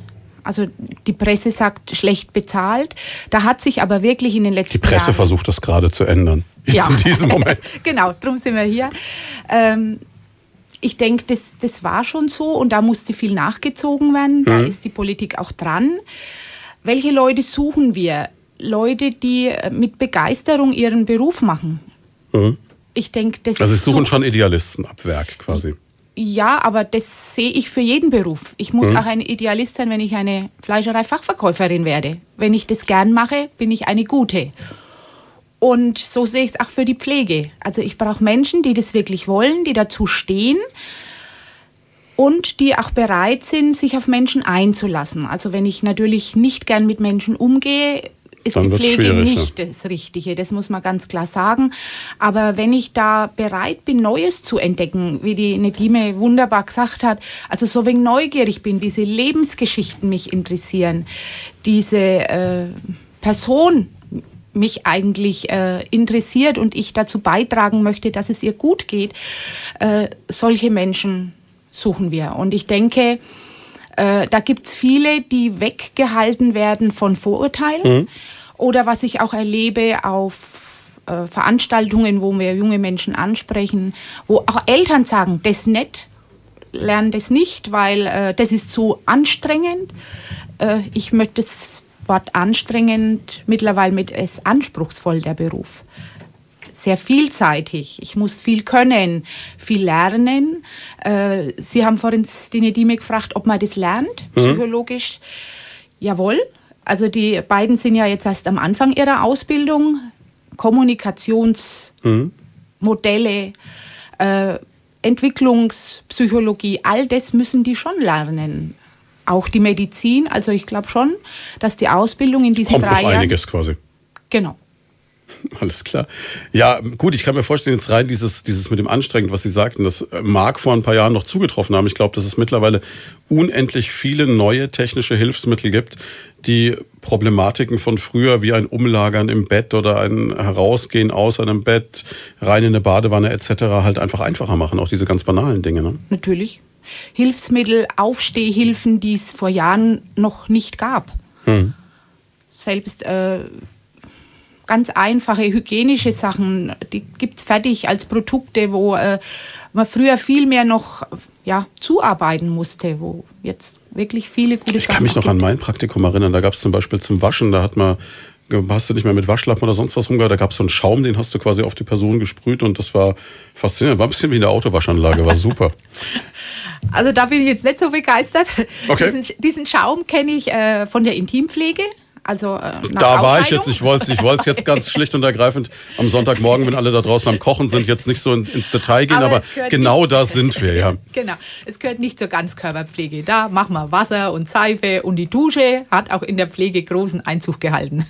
Also die Presse sagt schlecht bezahlt. Da hat sich aber wirklich in den letzten Die Presse Jahren versucht das gerade zu ändern. Jetzt Ja. in diesem [LAUGHS] Moment. genau, darum sind wir hier. Ähm, ich denke, das, das war schon so und da musste viel nachgezogen werden. Da ist die Politik auch dran. Welche Leute suchen wir? Leute, die äh, mit Begeisterung ihren Beruf machen. Mhm. Ich denke, das Also, Sie suchen so- schon Idealisten ab Werk quasi. Ja, aber das sehe ich für jeden Beruf. Ich muss Mhm. auch ein Idealist sein, wenn ich eine Fleischerei-Fachverkäuferin werde. Wenn ich das gern mache, bin ich eine gute. Und so sehe ich es auch für die Pflege. Also ich brauche Menschen, die das wirklich wollen, die dazu stehen und die auch bereit sind, sich auf Menschen einzulassen. Also wenn ich natürlich nicht gern mit Menschen umgehe, ist Dann die Pflege nicht das Richtige. Das muss man ganz klar sagen. Aber wenn ich da bereit bin, Neues zu entdecken, wie die Nedime wunderbar gesagt hat, also so wenig neugierig bin, diese Lebensgeschichten mich interessieren, diese äh, Person mich eigentlich äh, interessiert und ich dazu beitragen möchte, dass es ihr gut geht, äh, solche Menschen suchen wir. Und ich denke, äh, da gibt es viele, die weggehalten werden von Vorurteilen. Oder was ich auch erlebe auf äh, Veranstaltungen, wo wir junge Menschen ansprechen, wo auch Eltern sagen, das nicht, lernen das nicht, weil äh, das ist zu anstrengend. Äh, ich möchte das Wort anstrengend mittlerweile mit es anspruchsvoll, der Beruf sehr vielseitig. Ich muss viel können, viel lernen. Äh, Sie haben vorhin die Nedime gefragt, ob man das lernt, psychologisch. Jawohl. Also die beiden sind ja jetzt erst am Anfang ihrer Ausbildung. Kommunikationsmodelle, äh, Entwicklungspsychologie, all das müssen die schon lernen. Auch die Medizin. Also ich glaube schon, dass die Ausbildung in diesen Kommt drei noch Jahren... einiges quasi. Genau. [LAUGHS] Alles klar. Ja, gut, ich kann mir vorstellen, jetzt rein dieses, dieses mit dem Anstrengend, was Sie sagten, das mag vor ein paar Jahren noch zugetroffen haben. Ich glaube, dass es mittlerweile unendlich viele neue technische Hilfsmittel gibt, die Problematiken von früher wie ein Umlagern im Bett oder ein Herausgehen aus einem Bett, rein in eine Badewanne etc. halt einfach einfacher machen. Auch diese ganz banalen Dinge. Ne? Natürlich. Hilfsmittel, Aufstehhilfen, die es vor Jahren noch nicht gab. Selbst äh, ganz einfache hygienische Sachen, die gibt es fertig als Produkte, wo äh, man früher viel mehr noch ja, zuarbeiten musste, wo jetzt wirklich viele gute Ich Sachen kann mich noch an gibt. mein Praktikum erinnern. Da gab es zum Beispiel zum Waschen, da hat man, hast du nicht mehr mit Waschlappen oder sonst was rumgehört, da gab es so einen Schaum, den hast du quasi auf die Person gesprüht und das war faszinierend. War ein bisschen wie in der Autowaschanlage, war super. [LAUGHS] Also da bin ich jetzt nicht so begeistert. Okay. Diesen, diesen Schaum kenne ich äh, von der Intimpflege. Also, äh, Da war ich jetzt, ich wollte es ich wollt's jetzt ganz [LAUGHS] schlicht und ergreifend am Sonntagmorgen, wenn alle da draußen am Kochen sind, jetzt nicht so in, ins Detail gehen, Aber aber, genau nicht- da [LAUGHS] sind wir, ja. Genau, es gehört nicht zur Ganzkörperpflege. Da machen wir Wasser und Seife und die Dusche hat auch in der Pflege großen Einzug gehalten.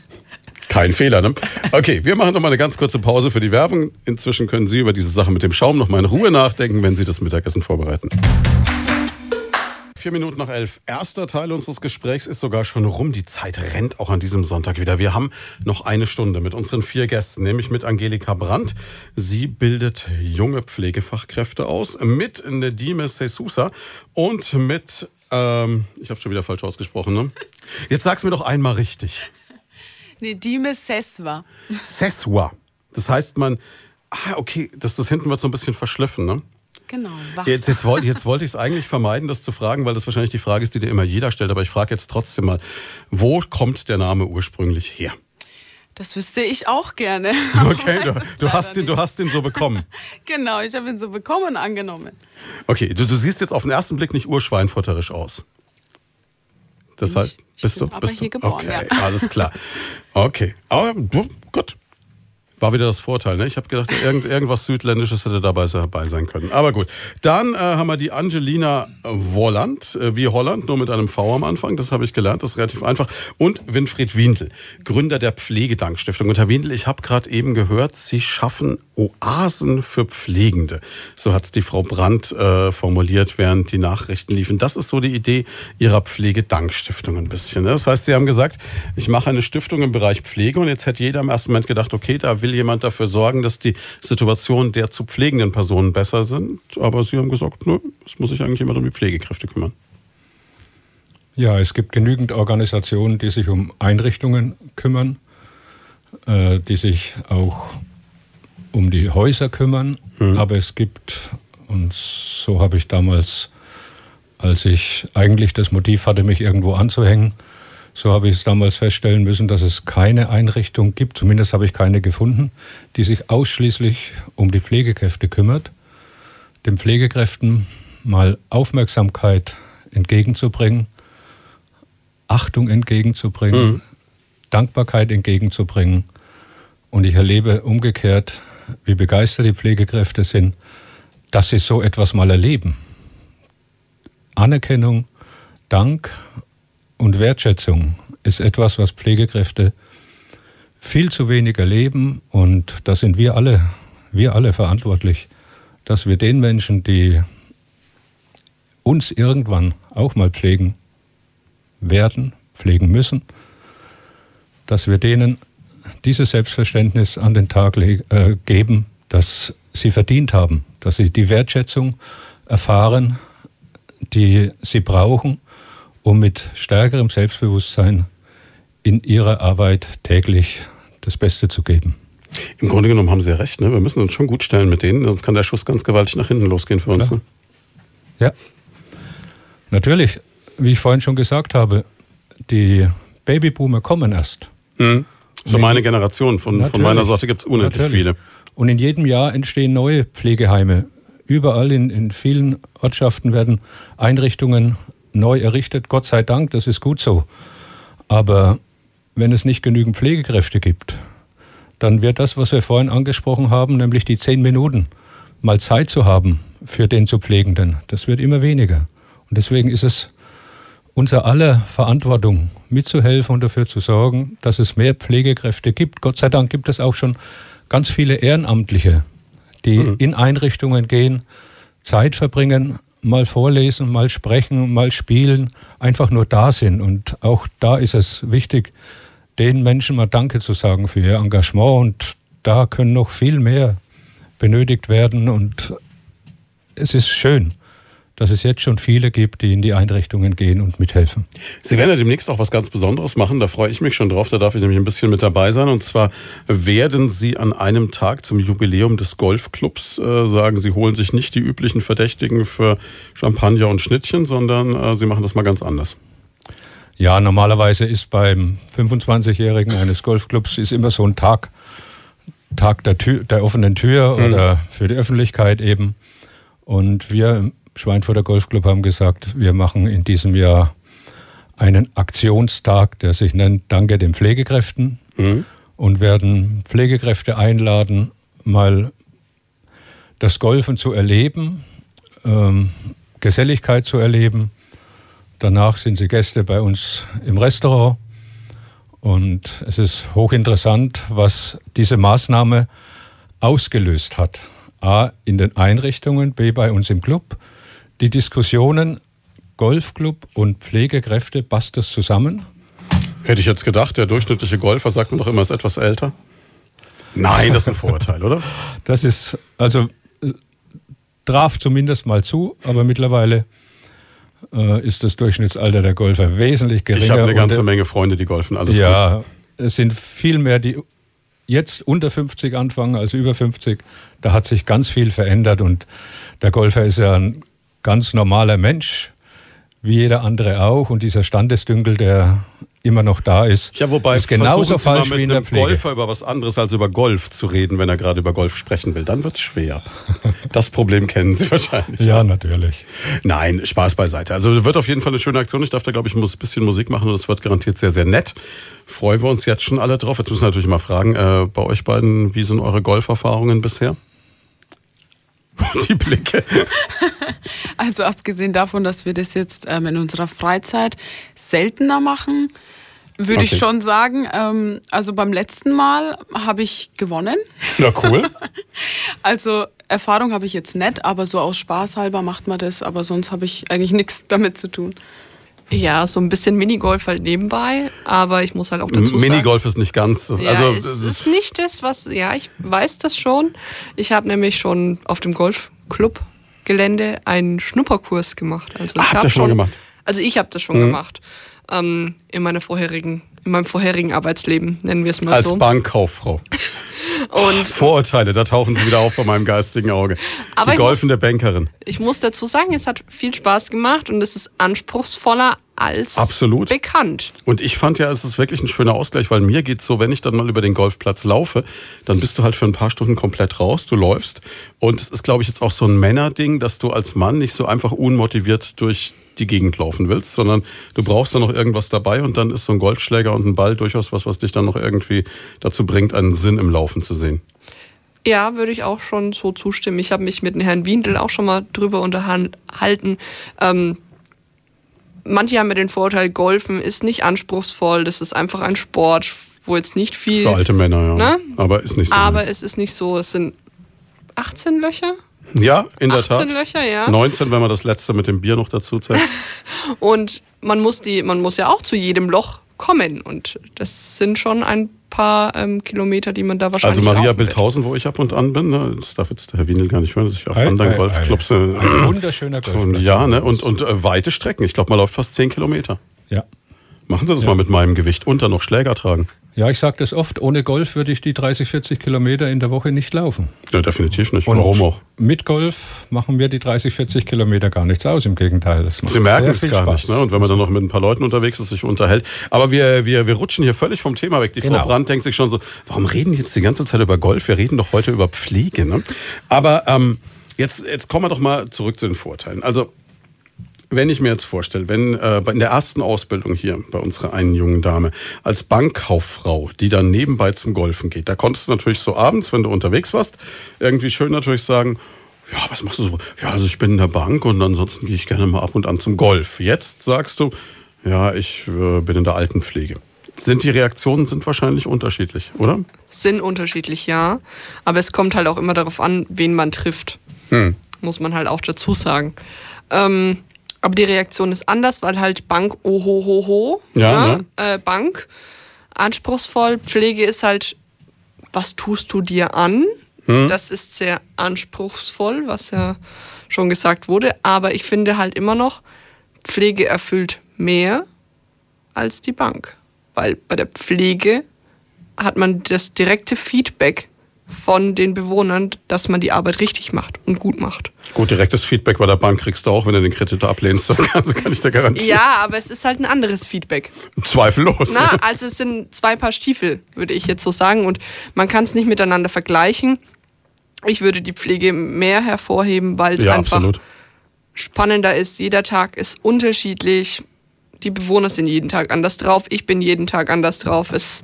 Kein Fehler, ne? Okay, wir machen noch mal eine ganz kurze Pause für die Werbung. Inzwischen können Sie über diese Sache mit dem Schaum noch mal in Ruhe nachdenken, wenn Sie das Mittagessen vorbereiten. Vier Minuten nach elf. Erster Teil unseres Gesprächs ist sogar schon rum. Die Zeit rennt auch an diesem Sonntag wieder. Wir haben noch eine Stunde mit unseren vier Gästen, nämlich mit Angelika Brandt. Sie bildet junge Pflegefachkräfte aus, mit Nedime Sesusa und mit, ähm, ich habe schon wieder falsch ausgesprochen, ne? Jetzt sag's mir doch einmal richtig. Nedime Seswa. Seswa. Das heißt, man, ah, okay, das, das hinten wird so ein bisschen verschliffen, ne? Genau. Jetzt, jetzt, wollte, jetzt wollte ich es eigentlich vermeiden, das zu fragen, weil das wahrscheinlich die Frage ist, die dir immer jeder stellt. Aber ich frage jetzt trotzdem mal, wo kommt der Name ursprünglich her? Das wüsste ich auch gerne. [LAUGHS] Okay, du, [LAUGHS] du, hast den, du hast den so bekommen. [LAUGHS] Genau, ich habe ihn so bekommen und angenommen. Okay, du, du siehst jetzt auf den ersten Blick nicht urschweinfutterisch aus. Heißt, ich. Ich bist bin du? bist du? okay, ja. alles klar. Okay, aber gut. War wieder das Vorteil, ne? Ich habe gedacht, irgend, irgendwas Südländisches hätte dabei, sein können. Aber gut. Dann äh, haben wir die Angelina Wolland, äh, wie Holland, nur mit einem V am Anfang. Das habe ich gelernt, das ist relativ einfach. Und Winfried Windel, Gründer der Pflegedankstiftung. Und Herr Windel, ich habe gerade eben gehört, Sie schaffen Oasen für Pflegende. So hat es die Frau Brandt äh, formuliert, während die Nachrichten liefen. Das ist so die Idee Ihrer Pflegedankstiftung ein bisschen. Ne? Das heißt, Sie haben gesagt, ich mache eine Stiftung im Bereich Pflege und jetzt hätte jeder im ersten Moment gedacht, okay, da will jemand dafür sorgen, dass die Situation der zu pflegenden Personen besser sind. Aber Sie haben gesagt, nö, es muss sich eigentlich jemand um die Pflegekräfte kümmern. Ja, es gibt genügend Organisationen, die sich um Einrichtungen kümmern, äh, die sich auch um die Häuser kümmern. Aber es gibt, und so habe ich damals, als ich eigentlich das Motiv hatte, mich irgendwo anzuhängen, So habe ich es damals feststellen müssen, dass es keine Einrichtung gibt, zumindest habe ich keine gefunden, die sich ausschließlich um die Pflegekräfte kümmert, den Pflegekräften mal Aufmerksamkeit entgegenzubringen, Achtung entgegenzubringen, mhm. Dankbarkeit entgegenzubringen. Und ich erlebe umgekehrt, wie begeistert die Pflegekräfte sind, dass sie so etwas mal erleben. Anerkennung, Dank und Wertschätzung ist etwas, was Pflegekräfte viel zu wenig erleben. Und da sind wir alle, wir alle verantwortlich, dass wir den Menschen, die uns irgendwann auch mal pflegen werden, pflegen müssen, dass wir denen dieses Selbstverständnis an den Tag äh, geben, dass sie verdient haben, dass sie die Wertschätzung erfahren, die sie brauchen, um mit stärkerem Selbstbewusstsein in ihrer Arbeit täglich das Beste zu geben. Im Grunde genommen haben Sie recht. Ne? Wir müssen uns schon gut stellen mit denen, sonst kann der Schuss ganz gewaltig nach hinten losgehen für uns. Ne? Ja, natürlich. Wie ich vorhin schon gesagt habe, die Babyboomer kommen erst. Mhm. So meine Generation. Von, von meiner Sorte gibt es unendlich Natürlich. viele. Und in jedem Jahr entstehen neue Pflegeheime. Überall in, in vielen Ortschaften werden Einrichtungen neu errichtet. Gott sei Dank, das ist gut so. Aber wenn es nicht genügend Pflegekräfte gibt, dann wird das, was wir vorhin angesprochen haben, nämlich die zehn Minuten mal Zeit zu haben für den zu Pflegenden, das wird immer weniger. Und deswegen ist es unser aller Verantwortung, mitzuhelfen und dafür zu sorgen, dass es mehr Pflegekräfte gibt. Gott sei Dank gibt es auch schon ganz viele Ehrenamtliche, die mhm. in Einrichtungen gehen, Zeit verbringen, mal vorlesen, mal sprechen, mal spielen, einfach nur da sind. Und auch da ist es wichtig, den Menschen mal Danke zu sagen für ihr Engagement. Und da können noch viel mehr benötigt werden. Und es ist schön, dass es jetzt schon viele gibt, die in die Einrichtungen gehen und mithelfen. Sie werden ja demnächst auch was ganz Besonderes machen. Da freue ich mich schon drauf. Da darf ich nämlich ein bisschen mit dabei sein. Und zwar werden Sie an einem Tag zum Jubiläum des Golfclubs äh, sagen, Sie holen sich nicht die üblichen Verdächtigen für Champagner und Schnittchen, sondern äh, Sie machen das mal ganz anders. Ja, normalerweise ist beim 25-Jährigen eines Golfclubs ist immer so ein Tag, Tag der, Tür, der offenen Tür mhm. oder für die Öffentlichkeit eben. Und wir Schweinfurter Golfclub haben gesagt, wir machen in diesem Jahr einen Aktionstag, der sich nennt Danke den Pflegekräften mhm. und werden Pflegekräfte einladen, mal das Golfen zu erleben, ähm, Geselligkeit zu erleben. Danach sind sie Gäste bei uns im Restaurant. Und es ist hochinteressant, was diese Maßnahme ausgelöst hat. A, in den Einrichtungen, B, bei uns im Club die Diskussionen Golfclub und Pflegekräfte, passt das zusammen? Hätte ich jetzt gedacht, der durchschnittliche Golfer, sagt man doch immer, ist etwas älter. Nein, das ist ein Vorurteil, oder? [LAUGHS] Das ist, also traf zumindest mal zu, aber mittlerweile äh, ist das Durchschnittsalter der Golfer wesentlich geringer. Ich habe eine ganze Menge Freunde, die golfen, alles ja, gut. Ja, es sind viel mehr, die jetzt unter 50 anfangen als über 50. Da hat sich ganz viel verändert und der Golfer ist ja ein ganz normaler Mensch, wie jeder andere auch. Und dieser Standesdünkel, der immer noch da ist, ja, wobei ist genauso falsch wie in der Pflege. Golfer über was anderes als über Golf zu reden, wenn er gerade über Golf sprechen will. Dann wird es schwer. Das Problem kennen Sie wahrscheinlich. Ja, natürlich. Nein, Spaß beiseite. Also wird auf jeden Fall eine schöne Aktion. Ich darf da, glaube ich, ein bisschen Musik machen und es wird garantiert sehr, sehr nett. Freuen wir uns jetzt schon alle drauf. Jetzt müssen wir natürlich mal fragen, äh, bei euch beiden, wie sind eure Golferfahrungen bisher? [LAUGHS] die Blicke. [LAUGHS] Also abgesehen davon, dass wir das jetzt ähm, in unserer Freizeit seltener machen, würde okay. ich schon sagen. Ähm, also beim letzten Mal habe ich gewonnen. Na cool. [LAUGHS] also Erfahrung habe ich jetzt nicht, aber so aus Spaß halber macht man das. Aber sonst habe ich eigentlich nichts damit zu tun. Ja, so ein bisschen Minigolf halt nebenbei, aber ich muss halt auch dazu sagen. Minigolf ist nicht ganz. Das, ja, also, es ist nicht das, was. Ja, ich weiß das schon. Ich habe nämlich schon auf dem Golfclub-Gelände einen Schnupperkurs gemacht. Also ich habe das schon gemacht. Also ich habe das schon mhm. gemacht ähm, in meiner vorherigen, in meinem vorherigen Arbeitsleben nennen wir es mal Als so. Als Bankkauffrau. [LAUGHS] Und [LAUGHS] Vorurteile, da tauchen sie wieder auf vor meinem geistigen Auge. Aber Die golfende muss, Bankerin. Ich muss dazu sagen, es hat viel Spaß gemacht und es ist anspruchsvoller, als Absolut. bekannt. Und ich fand ja, es ist wirklich ein schöner Ausgleich, weil mir geht's so, wenn ich dann mal über den Golfplatz laufe, dann bist du halt für ein paar Stunden komplett raus, du läufst. Und es ist, glaube ich, jetzt auch so ein Männerding, dass du als Mann nicht so einfach unmotiviert durch die Gegend laufen willst, sondern du brauchst dann noch irgendwas dabei und dann ist so ein Golfschläger und ein Ball durchaus was, was dich dann noch irgendwie dazu bringt, einen Sinn im Laufen zu sehen. Ja, würde ich auch schon so zustimmen. Ich habe mich mit Herrn Windel auch schon mal drüber unterhalten. Ähm, manche haben ja den Vorteil, Golfen ist nicht anspruchsvoll, das ist einfach ein Sport, wo jetzt nicht viel. Für alte Männer, ja. Ne? Aber ist nicht so. Aber es ist nicht so, es sind 18 Löcher. ja, in der 18 Tat. Löcher, ja. 19, wenn man das letzte mit dem Bier noch dazu zählt. [LAUGHS] Und man muss die, man muss ja auch zu jedem Loch kommen. Und das sind schon ein paar ähm, Kilometer, die man da wahrscheinlich Also Maria. Bildhausen, wo ich ab und an bin, ne, das darf jetzt der Herr Wienel gar nicht hören, dass ich auf Ei, anderen ei, Golfclubs. ei. äh, Ein wunderschöner Und, Golfplatz. ja, ne? Und, und äh, weite Strecken. Ich glaube, man läuft fast 10 Kilometer. Ja. Machen Sie das Ja. mal mit meinem Gewicht. Und dann noch Schläger tragen. Ja, ich sage das oft, ohne Golf würde ich die 30, 40 Kilometer in der Woche nicht laufen. Ja, definitiv nicht. Und Warum auch? Mit Golf machen mir die 30, 40 Kilometer gar nichts aus, im Gegenteil. Das macht Sie merken es gar Spaß. nicht. Ne? Und wenn man dann noch mit ein paar Leuten unterwegs ist, sich unterhält. Aber wir, wir, wir rutschen hier völlig vom Thema weg. Die Frau Genau. Brandt denkt sich schon so, warum reden die jetzt die ganze Zeit über Golf? Wir reden doch heute über Pflege. Ne? Aber ähm, jetzt, jetzt kommen wir doch mal zurück zu den Vorteilen. Also wenn ich mir jetzt vorstelle, wenn äh, in der ersten Ausbildung hier bei unserer einen jungen Dame als Bankkauffrau, die dann nebenbei zum Golfen geht, da konntest du natürlich so abends, wenn du unterwegs warst, irgendwie schön natürlich sagen, ja, was machst du so? Ja, also ich bin in der Bank und ansonsten gehe ich gerne mal ab und an zum Golf. Jetzt sagst du, ja, ich äh, bin in der Altenpflege. Sind die Reaktionen sind wahrscheinlich unterschiedlich, oder? Sind unterschiedlich, ja. Aber es kommt halt auch immer darauf an, wen man trifft. Hm. Muss man halt auch dazu sagen. Ähm, aber die Reaktion ist anders, weil halt Bank, oho, ho, ho. Ja, ne? Äh, Bank, anspruchsvoll. Pflege ist halt, was tust du dir an? Hm. Das ist sehr anspruchsvoll, was ja schon gesagt wurde. Aber ich finde halt immer noch, Pflege erfüllt mehr als die Bank. Weil bei der Pflege hat man das direkte Feedback von den Bewohnern, dass man die Arbeit richtig macht und gut macht. Gut, direktes Feedback bei der Bank kriegst du auch, wenn du den Kredit ablehnst. Das kann, das kann ich dir garantieren. Ja, aber es ist halt ein anderes Feedback. Zweifellos. Na, also es sind zwei Paar Stiefel, würde ich jetzt so sagen. Und man kann es nicht miteinander vergleichen. Ich würde die Pflege mehr hervorheben, weil es ja, einfach absolut. spannender ist. Jeder Tag ist unterschiedlich. Die Bewohner sind jeden Tag anders drauf. Ich bin jeden Tag anders drauf. Es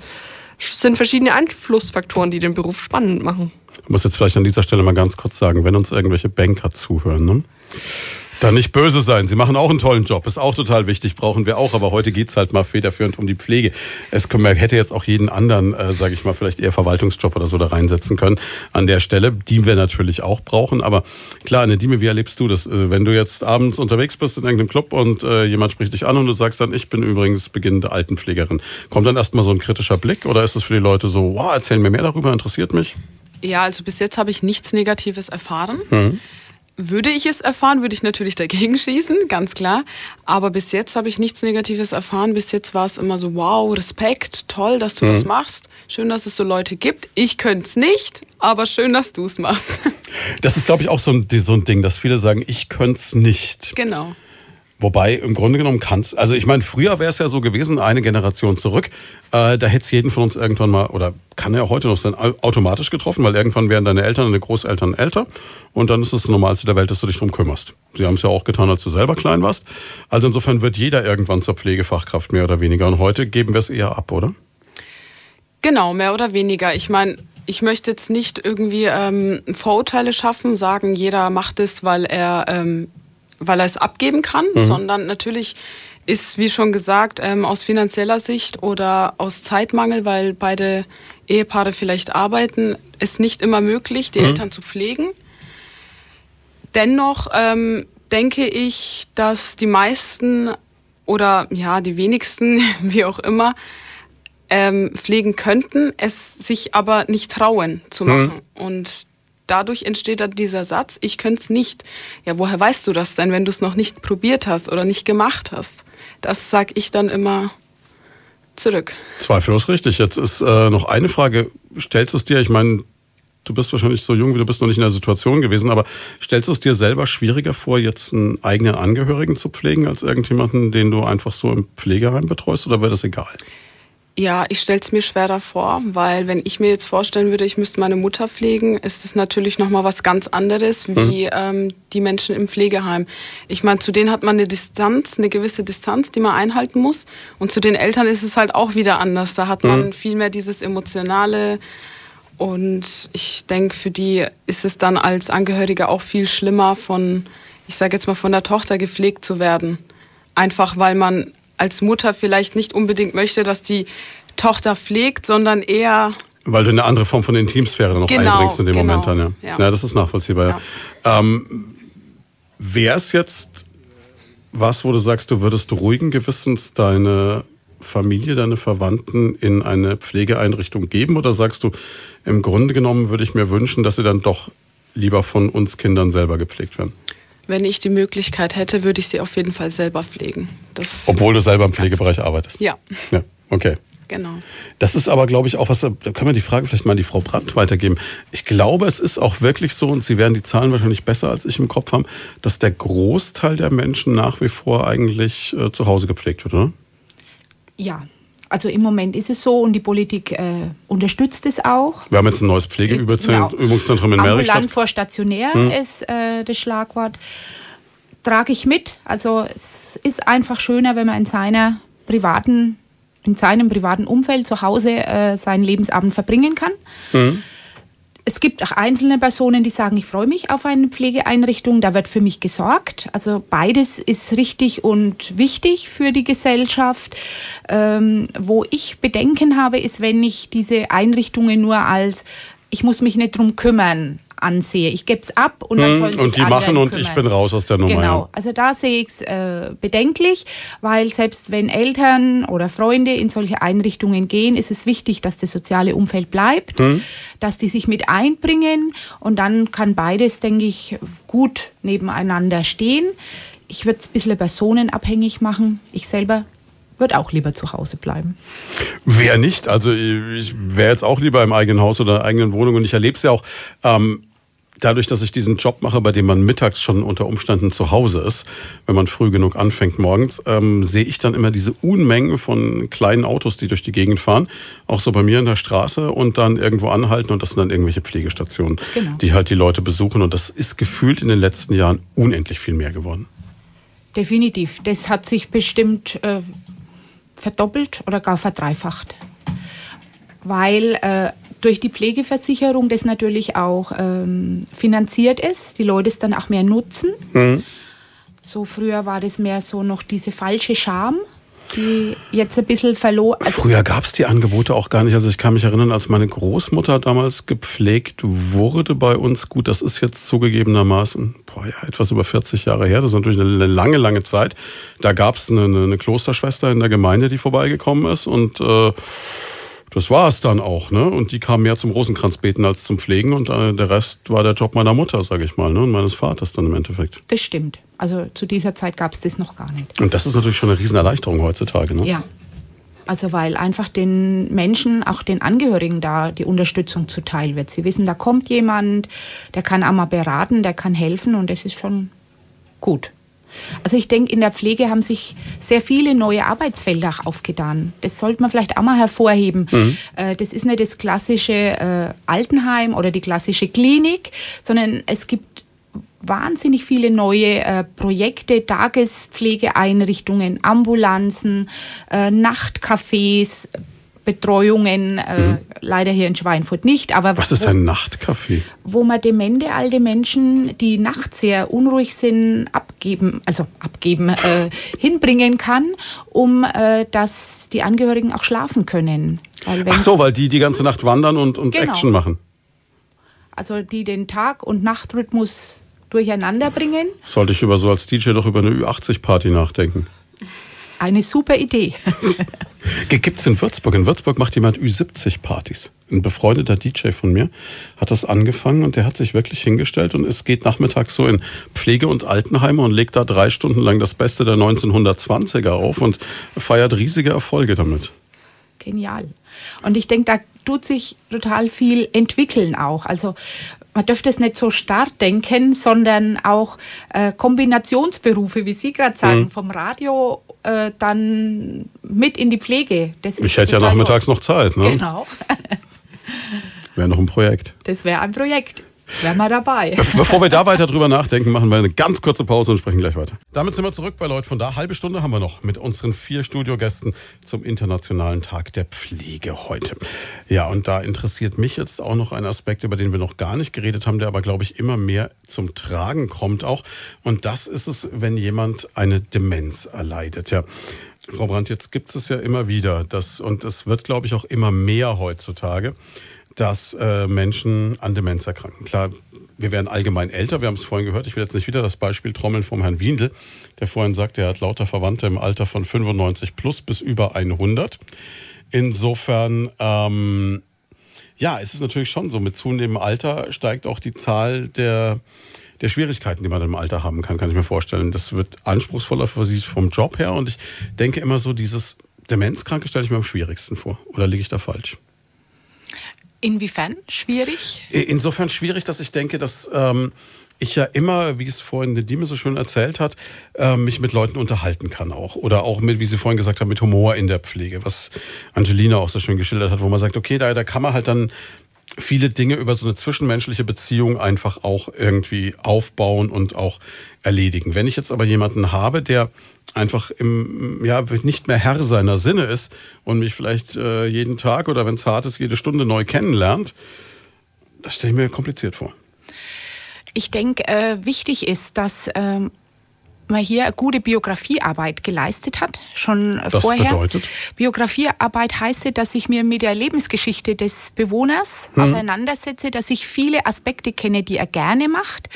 sind verschiedene Einflussfaktoren, die den Beruf spannend machen. Ich muss jetzt vielleicht an dieser Stelle mal ganz kurz sagen, wenn uns irgendwelche Banker zuhören, ne? Dann nicht böse sein. Sie machen auch einen tollen Job, ist auch total wichtig, brauchen wir auch. Aber heute geht's halt mal federführend um die Pflege. Es hätte jetzt auch jeden anderen, äh, sage ich mal, vielleicht eher Verwaltungsjob oder so da reinsetzen können an der Stelle, die wir natürlich auch brauchen. Aber klar, Dieme, wie erlebst du das? Äh, wenn du jetzt abends unterwegs bist in irgendeinem Club und äh, jemand spricht dich an und du sagst dann, ich bin übrigens beginnende Altenpflegerin. Kommt dann erstmal so ein kritischer Blick oder ist es für die Leute so, wow, erzähl mir mehr darüber, interessiert mich? Ja, also bis jetzt habe ich nichts Negatives erfahren. Mhm. Würde ich es erfahren, würde ich natürlich dagegen schießen, ganz klar. Aber bis jetzt habe ich nichts Negatives erfahren. Bis jetzt war es immer so, wow, Respekt, toll, dass du das machst. Schön, dass es so Leute gibt. Ich könnte es nicht, aber schön, dass du es machst. Das ist, glaube ich, auch so ein, so ein Ding, dass viele sagen, ich könnte es nicht. genau. Wobei, im Grunde genommen kann's. Also ich meine, früher wäre es ja so gewesen, eine Generation zurück, äh, da hätte es jeden von uns irgendwann mal, oder kann ja heute noch sein, au- automatisch getroffen, weil irgendwann wären deine Eltern, deine Großeltern älter und dann ist es das Normalste der Welt, dass du dich drum kümmerst. Sie haben es ja auch getan, als du selber klein warst. Also insofern wird jeder irgendwann zur Pflegefachkraft mehr oder weniger. Und heute geben wir es eher ab, oder? Genau, mehr oder weniger. Ich meine, ich möchte jetzt nicht irgendwie ähm, Vorurteile schaffen, sagen, jeder macht es, weil er, ähm, weil er es abgeben kann, sondern natürlich ist, wie schon gesagt, ähm, aus finanzieller Sicht oder aus Zeitmangel, weil beide Ehepaare vielleicht arbeiten, ist nicht immer möglich, die Eltern zu pflegen. Dennoch ähm, denke ich, dass die meisten oder ja, die wenigsten, [LAUGHS] wie auch immer, ähm, pflegen könnten, es sich aber nicht trauen zu machen. Und dadurch entsteht dann dieser Satz, ich könnte es nicht. Ja, woher weißt du das denn, wenn du es noch nicht probiert hast oder nicht gemacht hast? Das sag ich dann immer zurück. Zweifellos richtig. Jetzt ist äh, noch eine Frage. Stellst du es dir, ich meine, du bist wahrscheinlich so jung, wie du bist noch nicht in der Situation gewesen, aber stellst du es dir selber schwieriger vor, jetzt einen eigenen Angehörigen zu pflegen, als irgendjemanden, den du einfach so im Pflegeheim betreust, oder wäre das egal? Ja, ich stelle es mir schwerer vor, weil wenn ich mir jetzt vorstellen würde, ich müsste meine Mutter pflegen, ist es natürlich nochmal was ganz anderes wie mhm. ähm, die Menschen im Pflegeheim. Ich meine, zu denen hat man eine Distanz, eine gewisse Distanz, die man einhalten muss. Und zu den Eltern ist es halt auch wieder anders. Da hat man mhm. viel mehr dieses Emotionale. Und ich denke, für die ist es dann als Angehörige auch viel schlimmer, von, ich sage jetzt mal, von der Tochter gepflegt zu werden. Einfach weil man als Mutter vielleicht nicht unbedingt möchte, dass die Tochter pflegt, sondern eher weil du eine andere Form von Intimsphäre noch genau, einbringst in dem genau, Moment dann, ja. ja. ja. das ist nachvollziehbar. Ja. Ähm, Wäre es jetzt was, wo du sagst, du würdest ruhigen Gewissens deine Familie, deine Verwandten in eine Pflegeeinrichtung geben? Oder sagst du, im Grunde genommen würde ich mir wünschen, dass sie dann doch lieber von uns Kindern selber gepflegt werden? Wenn ich die Möglichkeit hätte, würde ich sie auf jeden Fall selber pflegen. Das Obwohl du selber im Pflegebereich arbeitest? Ja. Ja, okay. Genau. Das ist aber, glaube ich, auch was, da können wir die Frage vielleicht mal an die Frau Brandt weitergeben. Ich glaube, es ist auch wirklich so, und Sie werden die Zahlen wahrscheinlich besser als ich im Kopf haben, dass der Großteil der Menschen nach wie vor eigentlich äh, zu Hause gepflegt wird, oder? Ja, also im Moment ist es so und die Politik äh, unterstützt es auch. Wir haben jetzt ein neues Pflegeübungszentrum genau. in Meristadt. Ambulant vor stationär hm. ist äh, das Schlagwort. Trage ich mit. Also es ist einfach schöner, wenn man in seiner privaten, in seinem privaten Umfeld zu Hause äh, seinen Lebensabend verbringen kann. Hm es gibt auch einzelne Personen, die sagen, ich freue mich auf eine Pflegeeinrichtung, da wird für mich gesorgt. Also beides ist richtig und wichtig für die Gesellschaft. Ähm, wo ich Bedenken habe, ist, wenn ich diese Einrichtungen nur als ich muss mich nicht drum kümmern ansehe. Ich gebe es ab und dann hm, sollen sich Und die machen und ich bin raus aus der Nummer. Genau, ja. also da sehe ich es äh, bedenklich, weil selbst wenn Eltern oder Freunde in solche Einrichtungen gehen, ist es wichtig, dass das soziale Umfeld bleibt, hm. dass die sich mit einbringen und dann kann beides, denke ich, gut nebeneinander stehen. Ich würde es ein bisschen personenabhängig machen. Ich selber würde auch lieber zu Hause bleiben. Wer nicht? Also ich wäre jetzt auch lieber im eigenen Haus oder in der eigenen Wohnung und ich erlebe es ja auch. Ähm, dadurch, dass ich diesen Job mache, bei dem man mittags schon unter Umständen zu Hause ist, wenn man früh genug anfängt morgens, ähm, sehe ich dann immer diese Unmengen von kleinen Autos, die durch die Gegend fahren, auch so bei mir in der Straße und dann irgendwo anhalten und das sind dann irgendwelche Pflegestationen, genau. die halt die Leute besuchen und das ist gefühlt in den letzten Jahren unendlich viel mehr geworden. Definitiv. Das hat sich bestimmt äh, verdoppelt oder gar verdreifacht. Weil äh, durch die Pflegeversicherung das natürlich auch ähm, finanziert ist, die Leute es dann auch mehr nutzen. Mhm. So früher war das mehr so noch diese falsche Scham, die jetzt ein bisschen verloren. Also Früher gab es die Angebote auch gar nicht. Also ich kann mich erinnern, als meine Großmutter damals gepflegt wurde bei uns, gut, das ist jetzt zugegebenermaßen boah, ja, etwas über 40 Jahre her, das ist natürlich eine lange, lange Zeit. Da gab es eine, eine Klosterschwester in der Gemeinde, die vorbeigekommen ist und äh, das war es dann auch, ne? Und die kam mehr zum Rosenkranzbeten als zum Pflegen und äh, der Rest war der Job meiner Mutter, sage ich mal, ne? Und meines Vaters dann im Endeffekt. Das stimmt. Also zu dieser Zeit gab es das noch gar nicht. Und das ist natürlich schon eine Riesenerleichterung heutzutage, ne? Ja. Also weil einfach den Menschen, auch den Angehörigen da die Unterstützung zuteil wird. Sie wissen, da kommt jemand, der kann einmal beraten, der kann helfen und das ist schon gut. Also ich denke, in der Pflege haben sich sehr viele neue Arbeitsfelder aufgetan. Das sollte man vielleicht auch mal hervorheben. Mhm. Äh, das ist nicht das klassische äh, Altenheim oder die klassische Klinik, sondern es gibt wahnsinnig viele neue äh, Projekte, Tagespflegeeinrichtungen, Ambulanzen, Nachtcafés, Betreuungen, äh, mhm. leider hier in Schweinfurt nicht. Aber Was ist ein Nachtcafé? Wo man demente alte Menschen, die nachts sehr unruhig sind, abgeben, also abgeben, äh, hinbringen kann, um äh, dass die Angehörigen auch schlafen können. Ach so, weil die die ganze Nacht wandern und, und genau. Action machen. Also die den Tag- und Nachtrhythmus durcheinander bringen. Sollte ich über so als DJ doch über eine Ü80-Party nachdenken? Eine super Idee. [LAUGHS] Gibt es in Würzburg? In Würzburg macht jemand Ü70-Partys. Ein befreundeter DJ von mir hat das angefangen und der hat sich wirklich hingestellt und es geht nachmittags so in Pflege- und Altenheime und legt da drei Stunden lang das Beste der 1920er auf und feiert riesige Erfolge damit. Genial. Und ich denke, da tut sich total viel entwickeln auch. Also man dürfte es nicht so starr denken, sondern auch äh, Kombinationsberufe, wie Sie gerade sagen, mhm. vom Radio äh, dann mit in die Pflege. Das ich hätte ja nachmittags noch Zeit. Ne? Genau. [LAUGHS] wäre noch ein Projekt. Das wäre ein Projekt. Wären wir dabei. Bevor wir da weiter drüber nachdenken, machen wir eine ganz kurze Pause und sprechen gleich weiter. Damit sind wir zurück bei Leute von da. Halbe Stunde haben wir noch mit unseren vier Studiogästen zum Internationalen Tag der Pflege heute. Ja, und da interessiert mich jetzt auch noch ein Aspekt, über den wir noch gar nicht geredet haben, der aber, glaube ich, immer mehr zum Tragen kommt auch. Und das ist es, wenn jemand eine Demenz erleidet. Ja. Frau Brandt, jetzt gibt es ja immer wieder, das, und es wird, glaube ich, auch immer mehr heutzutage dass äh, Menschen an Demenz erkranken. Klar, wir werden allgemein älter, wir haben es vorhin gehört. Ich will jetzt nicht wieder das Beispiel trommeln vom Herrn Windel, der vorhin sagte, er hat lauter Verwandte im Alter von 95 plus bis über 100. Insofern, ähm, ja, es ist natürlich schon so, mit zunehmendem Alter steigt auch die Zahl der, der Schwierigkeiten, die man im Alter haben kann, kann ich mir vorstellen. Das wird anspruchsvoller für Sie vom Job her und ich denke immer so, dieses Demenzkranke stelle ich mir am schwierigsten vor. Oder liege ich da falsch? Inwiefern schwierig? Insofern schwierig, dass ich denke, dass ähm, ich ja immer, wie es vorhin Dime so schön erzählt hat, äh, mich mit Leuten unterhalten kann auch. Oder auch mit, wie Sie vorhin gesagt haben, mit Humor in der Pflege, was Angelina auch so schön geschildert hat, wo man sagt, okay, da, da kann man halt dann viele Dinge über so eine zwischenmenschliche Beziehung einfach auch irgendwie aufbauen und auch erledigen. Wenn ich jetzt aber jemanden habe, der einfach im, ja, nicht mehr Herr seiner Sinne ist und mich vielleicht äh, jeden Tag oder wenn es hart ist, jede Stunde neu kennenlernt, das stelle ich mir kompliziert vor. Ich denke, äh, wichtig ist, dass ähm man hier eine gute Biografiearbeit geleistet hat, schon das vorher. Bedeutet? Biografiearbeit heißt, dass ich mir mit der Lebensgeschichte des Bewohners hm. auseinandersetze, dass ich viele Aspekte kenne, die er gerne macht,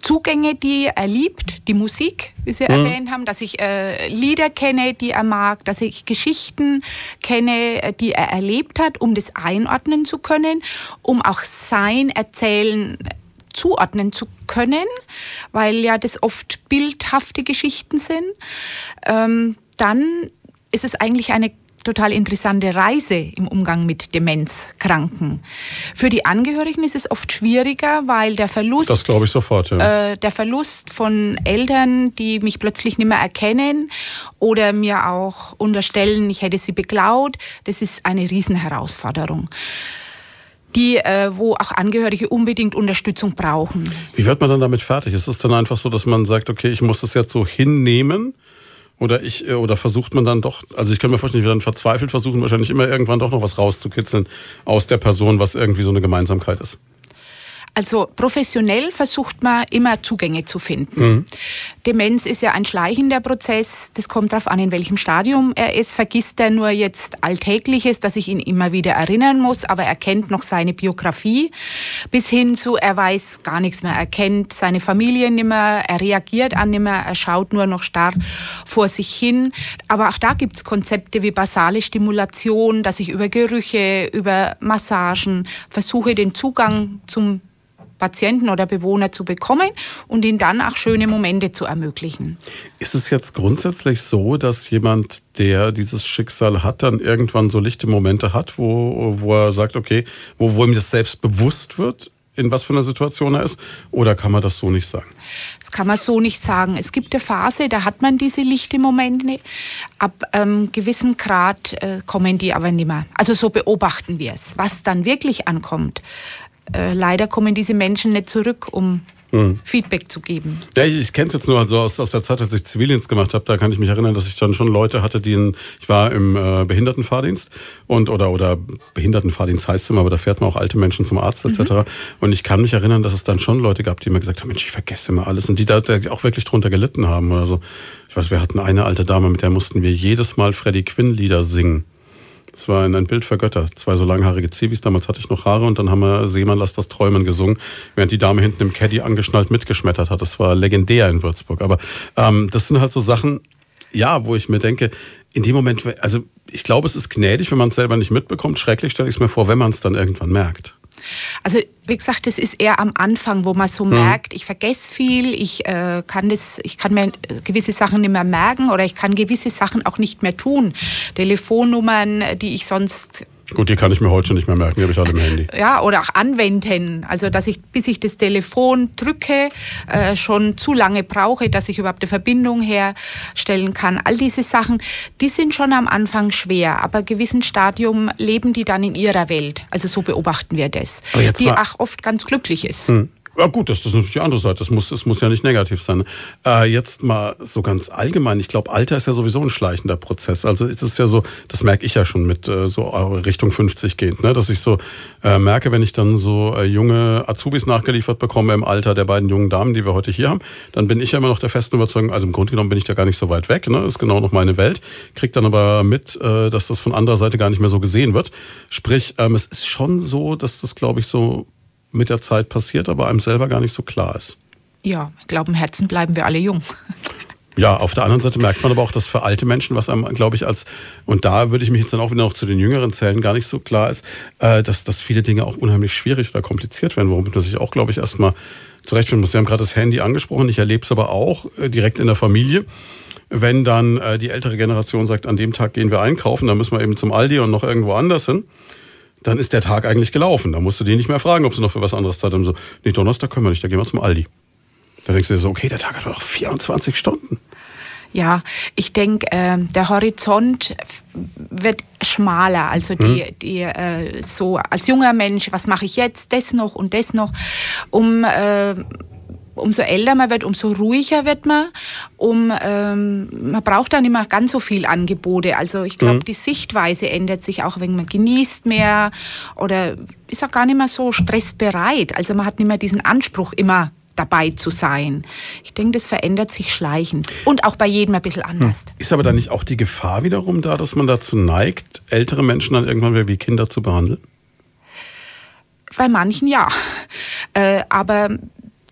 Zugänge, die er liebt, die Musik, wie Sie hm. erwähnt haben, dass ich äh, Lieder kenne, die er mag, dass ich Geschichten kenne, äh, die er erlebt hat, um das einordnen zu können, um auch sein Erzählen zuordnen zu können, weil ja das oft bildhafte Geschichten sind, ähm, dann ist es eigentlich eine total interessante Reise im Umgang mit Demenzkranken. Für die Angehörigen ist es oft schwieriger, weil der Verlust, das glaube ich sofort, ja. äh, der Verlust von Eltern, die mich plötzlich nicht mehr erkennen oder mir auch unterstellen, ich hätte sie beklaut, das ist eine Riesenherausforderung die, äh, wo auch Angehörige unbedingt Unterstützung brauchen. Wie wird man dann damit fertig? Ist es dann einfach so, dass man sagt, okay, ich muss das jetzt so hinnehmen? Oder ich, äh, oder versucht man dann doch, also ich kann mir vorstellen, werde dann verzweifelt versuchen, wahrscheinlich immer irgendwann doch noch was rauszukitzeln aus der Person, was irgendwie so eine Gemeinsamkeit ist. Also professionell versucht man immer Zugänge zu finden. Mhm. Demenz ist ja ein schleichender Prozess. Das kommt darauf an, in welchem Stadium er ist. Vergisst er nur jetzt Alltägliches, dass ich ihn immer wieder erinnern muss, aber er kennt noch seine Biografie. Bis hin zu, er weiß gar nichts mehr. Er kennt seine Familie nicht mehr, er reagiert an nicht mehr, er schaut nur noch starr vor sich hin. Aber auch da gibt's Konzepte wie basale Stimulation, dass ich über Gerüche, über Massagen versuche, den Zugang zum Patienten oder Bewohner zu bekommen und ihnen dann auch schöne Momente zu ermöglichen. Ist es jetzt grundsätzlich so, dass jemand, der dieses Schicksal hat, dann irgendwann so lichte Momente hat, wo, wo er sagt, okay, wo, wo ihm das selbst bewusst wird? in was für einer Situation er ist? Oder kann man das so nicht sagen? Das kann man so nicht sagen. Es gibt eine Phase, da hat man diese lichte Momente. Ab ähm, gewissen Grad äh, kommen die aber nicht mehr. Also so beobachten wir es. Was dann wirklich ankommt, äh, leider kommen diese Menschen nicht zurück, um Mhm. Feedback zu geben. Ja, ich, ich kenne es jetzt nur also aus, aus der Zeit, als ich Zivildienst gemacht habe. Da kann ich mich erinnern, dass ich dann schon Leute hatte, die in, ich war im äh, Behindertenfahrdienst und oder oder Behindertenfahrdienst heißt es immer, aber da fährt man auch alte Menschen zum Arzt etc. Mhm. Und ich kann mich erinnern, dass es dann schon Leute gab, die mir gesagt haben, Mensch, ich vergesse immer alles und die da auch wirklich drunter gelitten haben oder so. Ich weiß, wir hatten eine alte Dame, mit der mussten wir jedes Mal Freddie Quinn Lieder singen. Das war ein Bild für Götter. Zwei so langhaarige Zivis. Damals hatte ich noch Haare und dann haben wir Seemann lass das Träumen gesungen, während die Dame hinten im Caddy angeschnallt mitgeschmettert hat. Das war legendär in Würzburg. Aber ähm, das sind halt so Sachen, ja, wo ich mir denke, in dem Moment, also ich glaube, es ist gnädig, wenn man es selber nicht mitbekommt. Schrecklich stelle ich es mir vor, wenn man es dann irgendwann merkt. Also wie gesagt, das ist eher am Anfang, wo man so mhm. merkt, ich vergesse viel, ich äh, kann das, ich kann mir gewisse Sachen nicht mehr merken oder ich kann gewisse Sachen auch nicht mehr tun. Telefonnummern, die ich sonst Gut, die kann ich mir heute schon nicht mehr merken, die habe ich alle im Handy. Ja, oder auch anwenden. Also, dass ich, bis ich das Telefon drücke, äh, schon zu lange brauche, dass ich überhaupt eine Verbindung herstellen kann. All diese Sachen, die sind schon am Anfang schwer, aber gewissen Stadium leben die dann in ihrer Welt. Also so beobachten wir das. Die auch oft ganz glücklich ist. Hm. Ja gut, das ist natürlich die andere Seite. Das muss, es muss ja nicht negativ sein. Äh, jetzt mal so ganz allgemein. Ich glaube, Alter ist ja sowieso ein schleichender Prozess. Also es ist ja so, das merke ich ja schon mit äh, so Richtung 50 gehend, ne? dass ich so äh, merke, wenn ich dann so äh, junge Azubis nachgeliefert bekomme im Alter der beiden jungen Damen, die wir heute hier haben, dann bin ich ja immer noch der festen Überzeugung, also im Grunde genommen bin ich da gar nicht so weit weg. Ne? Ist genau noch meine Welt. Krieg dann aber mit, äh, dass das von anderer Seite gar nicht mehr so gesehen wird. Sprich, ähm, es ist schon so, dass das, glaube ich, so mit der Zeit passiert, aber einem selber gar nicht so klar ist. Ja, ich glaube, im Herzen bleiben wir alle jung. Ja, auf der anderen Seite merkt man aber auch, dass für alte Menschen, was einem, glaube ich, als, und da würde ich mich jetzt dann auch wieder noch zu den jüngeren zählen, gar nicht so klar ist, äh, dass, dass viele Dinge auch unheimlich schwierig oder kompliziert werden, womit man sich auch, glaube ich, erstmal zurechtfinden muss. Sie haben gerade das Handy angesprochen, ich erlebe es aber auch äh, direkt in der Familie. Wenn dann äh, die ältere Generation sagt, an dem Tag gehen wir einkaufen, dann müssen wir eben zum Aldi und noch irgendwo anders hin, dann ist der Tag eigentlich gelaufen. Da musst du die nicht mehr fragen, ob sie noch für was anderes Zeit haben. So, nee, Donnerstag können wir nicht, da gehen wir zum Aldi. Da denkst du dir so, okay, der Tag hat doch 24 Stunden. Ja, ich denke, äh, der Horizont wird schmaler. Also die, die äh, so als junger Mensch, was mache ich jetzt, das noch und das noch, um äh, umso älter man wird, umso ruhiger wird man. Um, ähm, man braucht dann immer ganz so viel Angebote. Also ich glaube, die Sichtweise ändert sich auch, wenn man genießt mehr oder ist auch gar nicht mehr so stressbereit. Also man hat nicht mehr diesen Anspruch, immer dabei zu sein. Ich denke, das verändert sich schleichend und auch bei jedem ein bisschen anders. Ist aber dann nicht auch die Gefahr wiederum da, dass man dazu neigt, ältere Menschen dann irgendwann wieder wie Kinder zu behandeln? Bei manchen ja. Äh, aber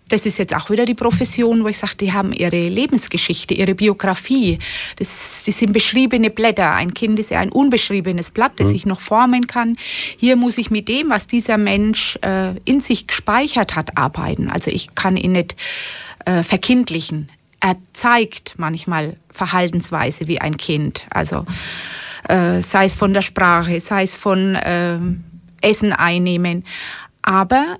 das ist jetzt auch wieder die Profession, wo ich sage, die haben ihre Lebensgeschichte, ihre Biografie. Das, das sind beschriebene Blätter. Ein Kind ist ja ein unbeschriebenes Blatt, das ich noch formen kann. Hier muss ich mit dem, was dieser Mensch äh, in sich gespeichert hat, arbeiten. Also ich kann ihn nicht äh, verkindlichen. Er zeigt manchmal Verhaltensweise wie ein Kind. Also äh, sei es von der Sprache, sei es von ähm, Essen einnehmen. Aber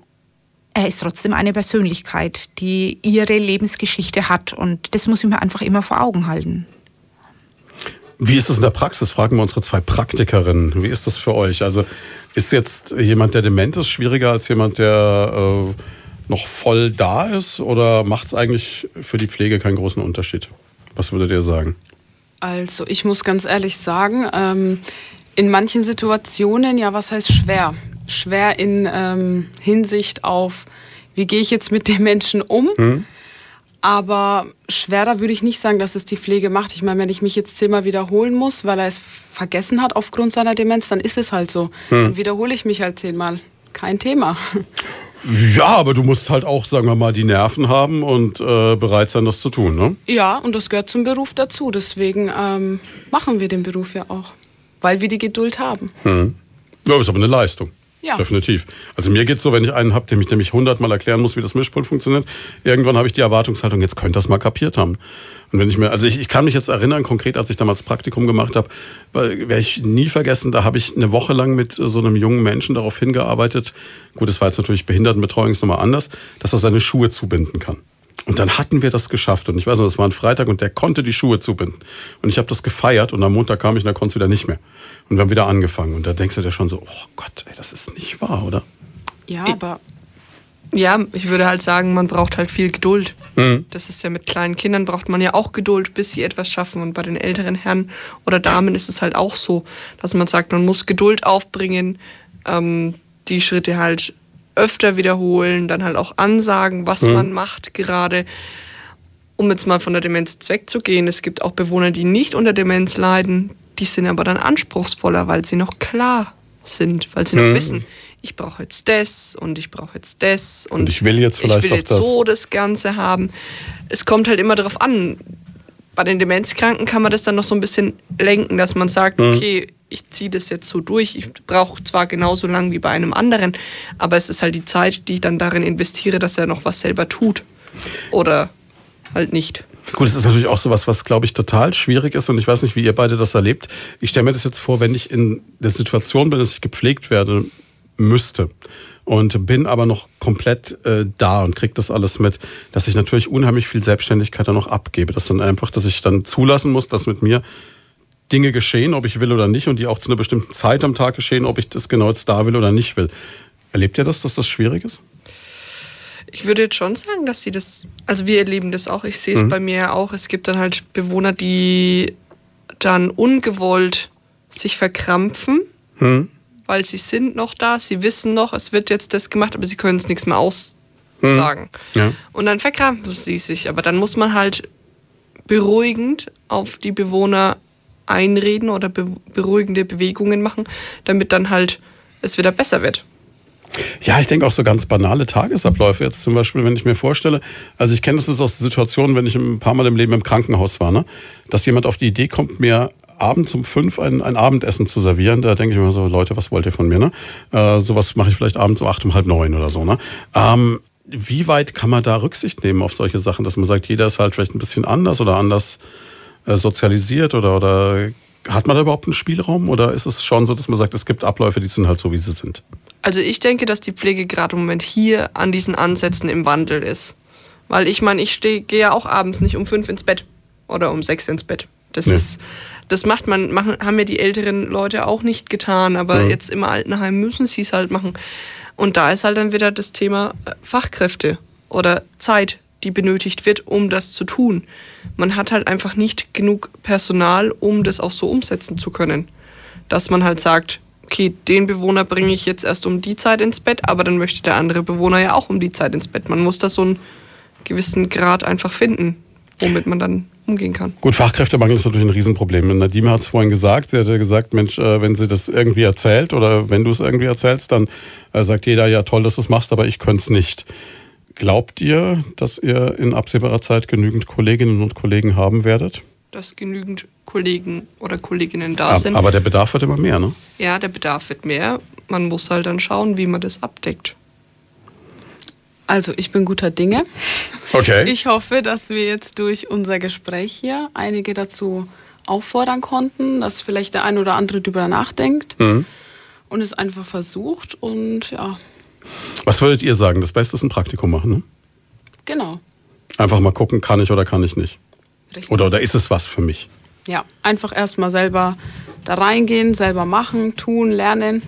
er ist trotzdem eine Persönlichkeit, die ihre Lebensgeschichte hat. Und das muss ich mir einfach immer vor Augen halten. Wie ist das in der Praxis? Fragen wir unsere zwei Praktikerinnen. Wie ist das für euch? Also ist jetzt jemand, der dement ist, schwieriger als jemand, der äh, noch voll da ist? Oder macht es eigentlich für die Pflege keinen großen Unterschied? Was würdet ihr sagen? Also ich muss ganz ehrlich sagen, ähm, in manchen Situationen, ja, was heißt schwer? Schwer in ähm, Hinsicht auf, wie gehe ich jetzt mit dem Menschen um? Aber schwerer würde ich nicht sagen, dass es die Pflege macht. Ich meine, wenn ich mich jetzt zehnmal wiederholen muss, weil er es vergessen hat aufgrund seiner Demenz, dann ist es halt so. Dann wiederhole ich mich halt zehnmal. Kein Thema. Ja, aber du musst halt auch, sagen wir mal, die Nerven haben und äh, bereit sein, das zu tun, ne? Ja, und das gehört zum Beruf dazu. Deswegen ähm, machen wir den Beruf ja auch, weil wir die Geduld haben. Mhm. Ja, ist aber eine Leistung. Ja. Definitiv. Also mir geht's so, wenn ich einen habe, dem ich nämlich hundertmal erklären muss, wie das Mischpult funktioniert, irgendwann habe ich die Erwartungshaltung, jetzt könnte das mal kapiert haben. Und wenn ich mir, also ich, ich kann mich jetzt erinnern, konkret, als ich damals Praktikum gemacht habe, werde ich nie vergessen, da habe ich eine Woche lang mit so einem jungen Menschen darauf hingearbeitet, gut, das war jetzt natürlich Behindertenbetreuung, ist nochmal anders, dass er seine Schuhe zubinden kann. Und dann hatten wir das geschafft. Und ich weiß noch, das war ein Freitag und der konnte die Schuhe zubinden. Und ich habe das gefeiert und am Montag kam ich und da konnte es wieder nicht mehr. Und wir haben wieder angefangen. Und da denkst du dir schon so, oh Gott, ey, das ist nicht wahr, oder? Ja, aber Ja, ich würde halt sagen, man braucht halt viel Geduld. Mhm. Das ist ja mit kleinen Kindern braucht man ja auch Geduld, bis sie etwas schaffen. Und bei den älteren Herren oder Damen ist es halt auch so, dass man sagt, man muss Geduld aufbringen, ähm, die Schritte halt öfter wiederholen, dann halt auch ansagen, was man macht gerade. Um jetzt mal von der Demenz wegzugehen, es gibt auch Bewohner, die nicht unter Demenz leiden, die sind aber dann anspruchsvoller, weil sie noch klar sind, weil sie noch wissen, ich brauche jetzt das und ich brauche jetzt das und, Und ich will jetzt vielleicht ich will auch jetzt das. so das Ganze haben. Es kommt halt immer darauf an. Bei den Demenzkranken kann man das dann noch so ein bisschen lenken, dass man sagt, Mhm. okay, ich ziehe das jetzt so durch. Ich brauche zwar genauso lang wie bei einem anderen, aber es ist halt die Zeit, die ich dann darin investiere, dass er noch was selber tut. Oder halt nicht. Gut, das ist natürlich auch sowas, was, glaube ich, total schwierig ist und ich weiß nicht, wie ihr beide das erlebt. Ich stelle mir das jetzt vor, wenn ich in der Situation bin, dass ich gepflegt werde müsste und bin aber noch komplett äh, da und kriege das alles mit, dass ich natürlich unheimlich viel Selbstständigkeit dann noch abgebe. Das dann einfach, dass ich dann zulassen muss, dass mit mir Dinge geschehen, ob ich will oder nicht, und die auch zu einer bestimmten Zeit am Tag geschehen, ob ich das genau jetzt da will oder nicht will. Erlebt ihr das, dass das schwierig ist? Ich würde jetzt schon sagen, dass sie das, also wir erleben das auch, ich sehe es mhm. bei mir auch. Es gibt dann halt Bewohner, die dann ungewollt sich verkrampfen, mhm. weil sie sind noch da, sie wissen noch, es wird jetzt das gemacht, aber sie können es nichts mehr aussagen. Mhm. Ja. Und dann verkrampfen sie sich, aber dann muss man halt beruhigend auf die Bewohner einreden oder be beruhigende Bewegungen machen, damit dann halt es wieder besser wird. Ja, ich denke auch so ganz banale Tagesabläufe. Jetzt zum Beispiel, wenn ich mir vorstelle, also ich kenne das aus Situationen, wenn ich ein paar Mal im Leben im Krankenhaus war, ne, dass jemand auf die Idee kommt, mir abends um fünf ein, ein Abendessen zu servieren. Da denke ich mir so, Leute, was wollt ihr von mir? Ne? Äh, sowas mache ich vielleicht abends um acht, um halb neun oder so. Ne? Ähm, wie weit kann man da Rücksicht nehmen auf solche Sachen, dass man sagt, jeder ist halt vielleicht ein bisschen anders oder anders sozialisiert oder, oder hat man da überhaupt einen Spielraum oder ist es schon so, dass man sagt, es gibt Abläufe, die sind halt so, wie sie sind? Also ich denke, dass die Pflege gerade im Moment hier an diesen Ansätzen im Wandel ist. Weil ich meine, ich gehe ja auch abends nicht um fünf ins Bett oder um sechs ins Bett. Das nee. ist, das macht man, machen, haben ja die älteren Leute auch nicht getan, aber ja. jetzt im Altenheim müssen sie es halt machen. Und da ist halt dann wieder das Thema äh, Fachkräfte oder Zeit, die benötigt wird, um das zu tun. Man hat halt einfach nicht genug Personal, um das auch so umsetzen zu können. Dass man halt sagt, okay, den Bewohner bringe ich jetzt erst um die Zeit ins Bett, aber dann möchte der andere Bewohner ja auch um die Zeit ins Bett. Man muss da so einen gewissen Grad einfach finden, womit man dann umgehen kann. Gut, Fachkräftemangel ist natürlich ein Riesenproblem. Nadine hat es vorhin gesagt, sie hat ja gesagt, Mensch, äh, wenn sie das irgendwie erzählt oder wenn du es irgendwie erzählst, dann äh, sagt jeder, ja toll, dass du es machst, aber ich könnte es nicht. Glaubt ihr, dass ihr in absehbarer Zeit genügend Kolleginnen und Kollegen haben werdet? dass genügend Kollegen oder Kolleginnen da sind. Aber der Bedarf wird immer mehr, ne? Ja, der Bedarf wird mehr. Man muss halt dann schauen, wie man das abdeckt. Also ich bin guter Dinge. Okay. Ich hoffe, dass wir jetzt durch unser Gespräch hier einige dazu auffordern konnten, dass vielleicht der ein oder andere darüber nachdenkt mhm. und es einfach versucht und ja. Was würdet ihr sagen? Das Beste ist ein Praktikum machen, ne? Genau. Einfach mal gucken, kann ich oder kann ich nicht. Richtig. Oder, oder ist es was für mich? Ja, einfach erstmal selber da reingehen, selber machen, tun, lernen.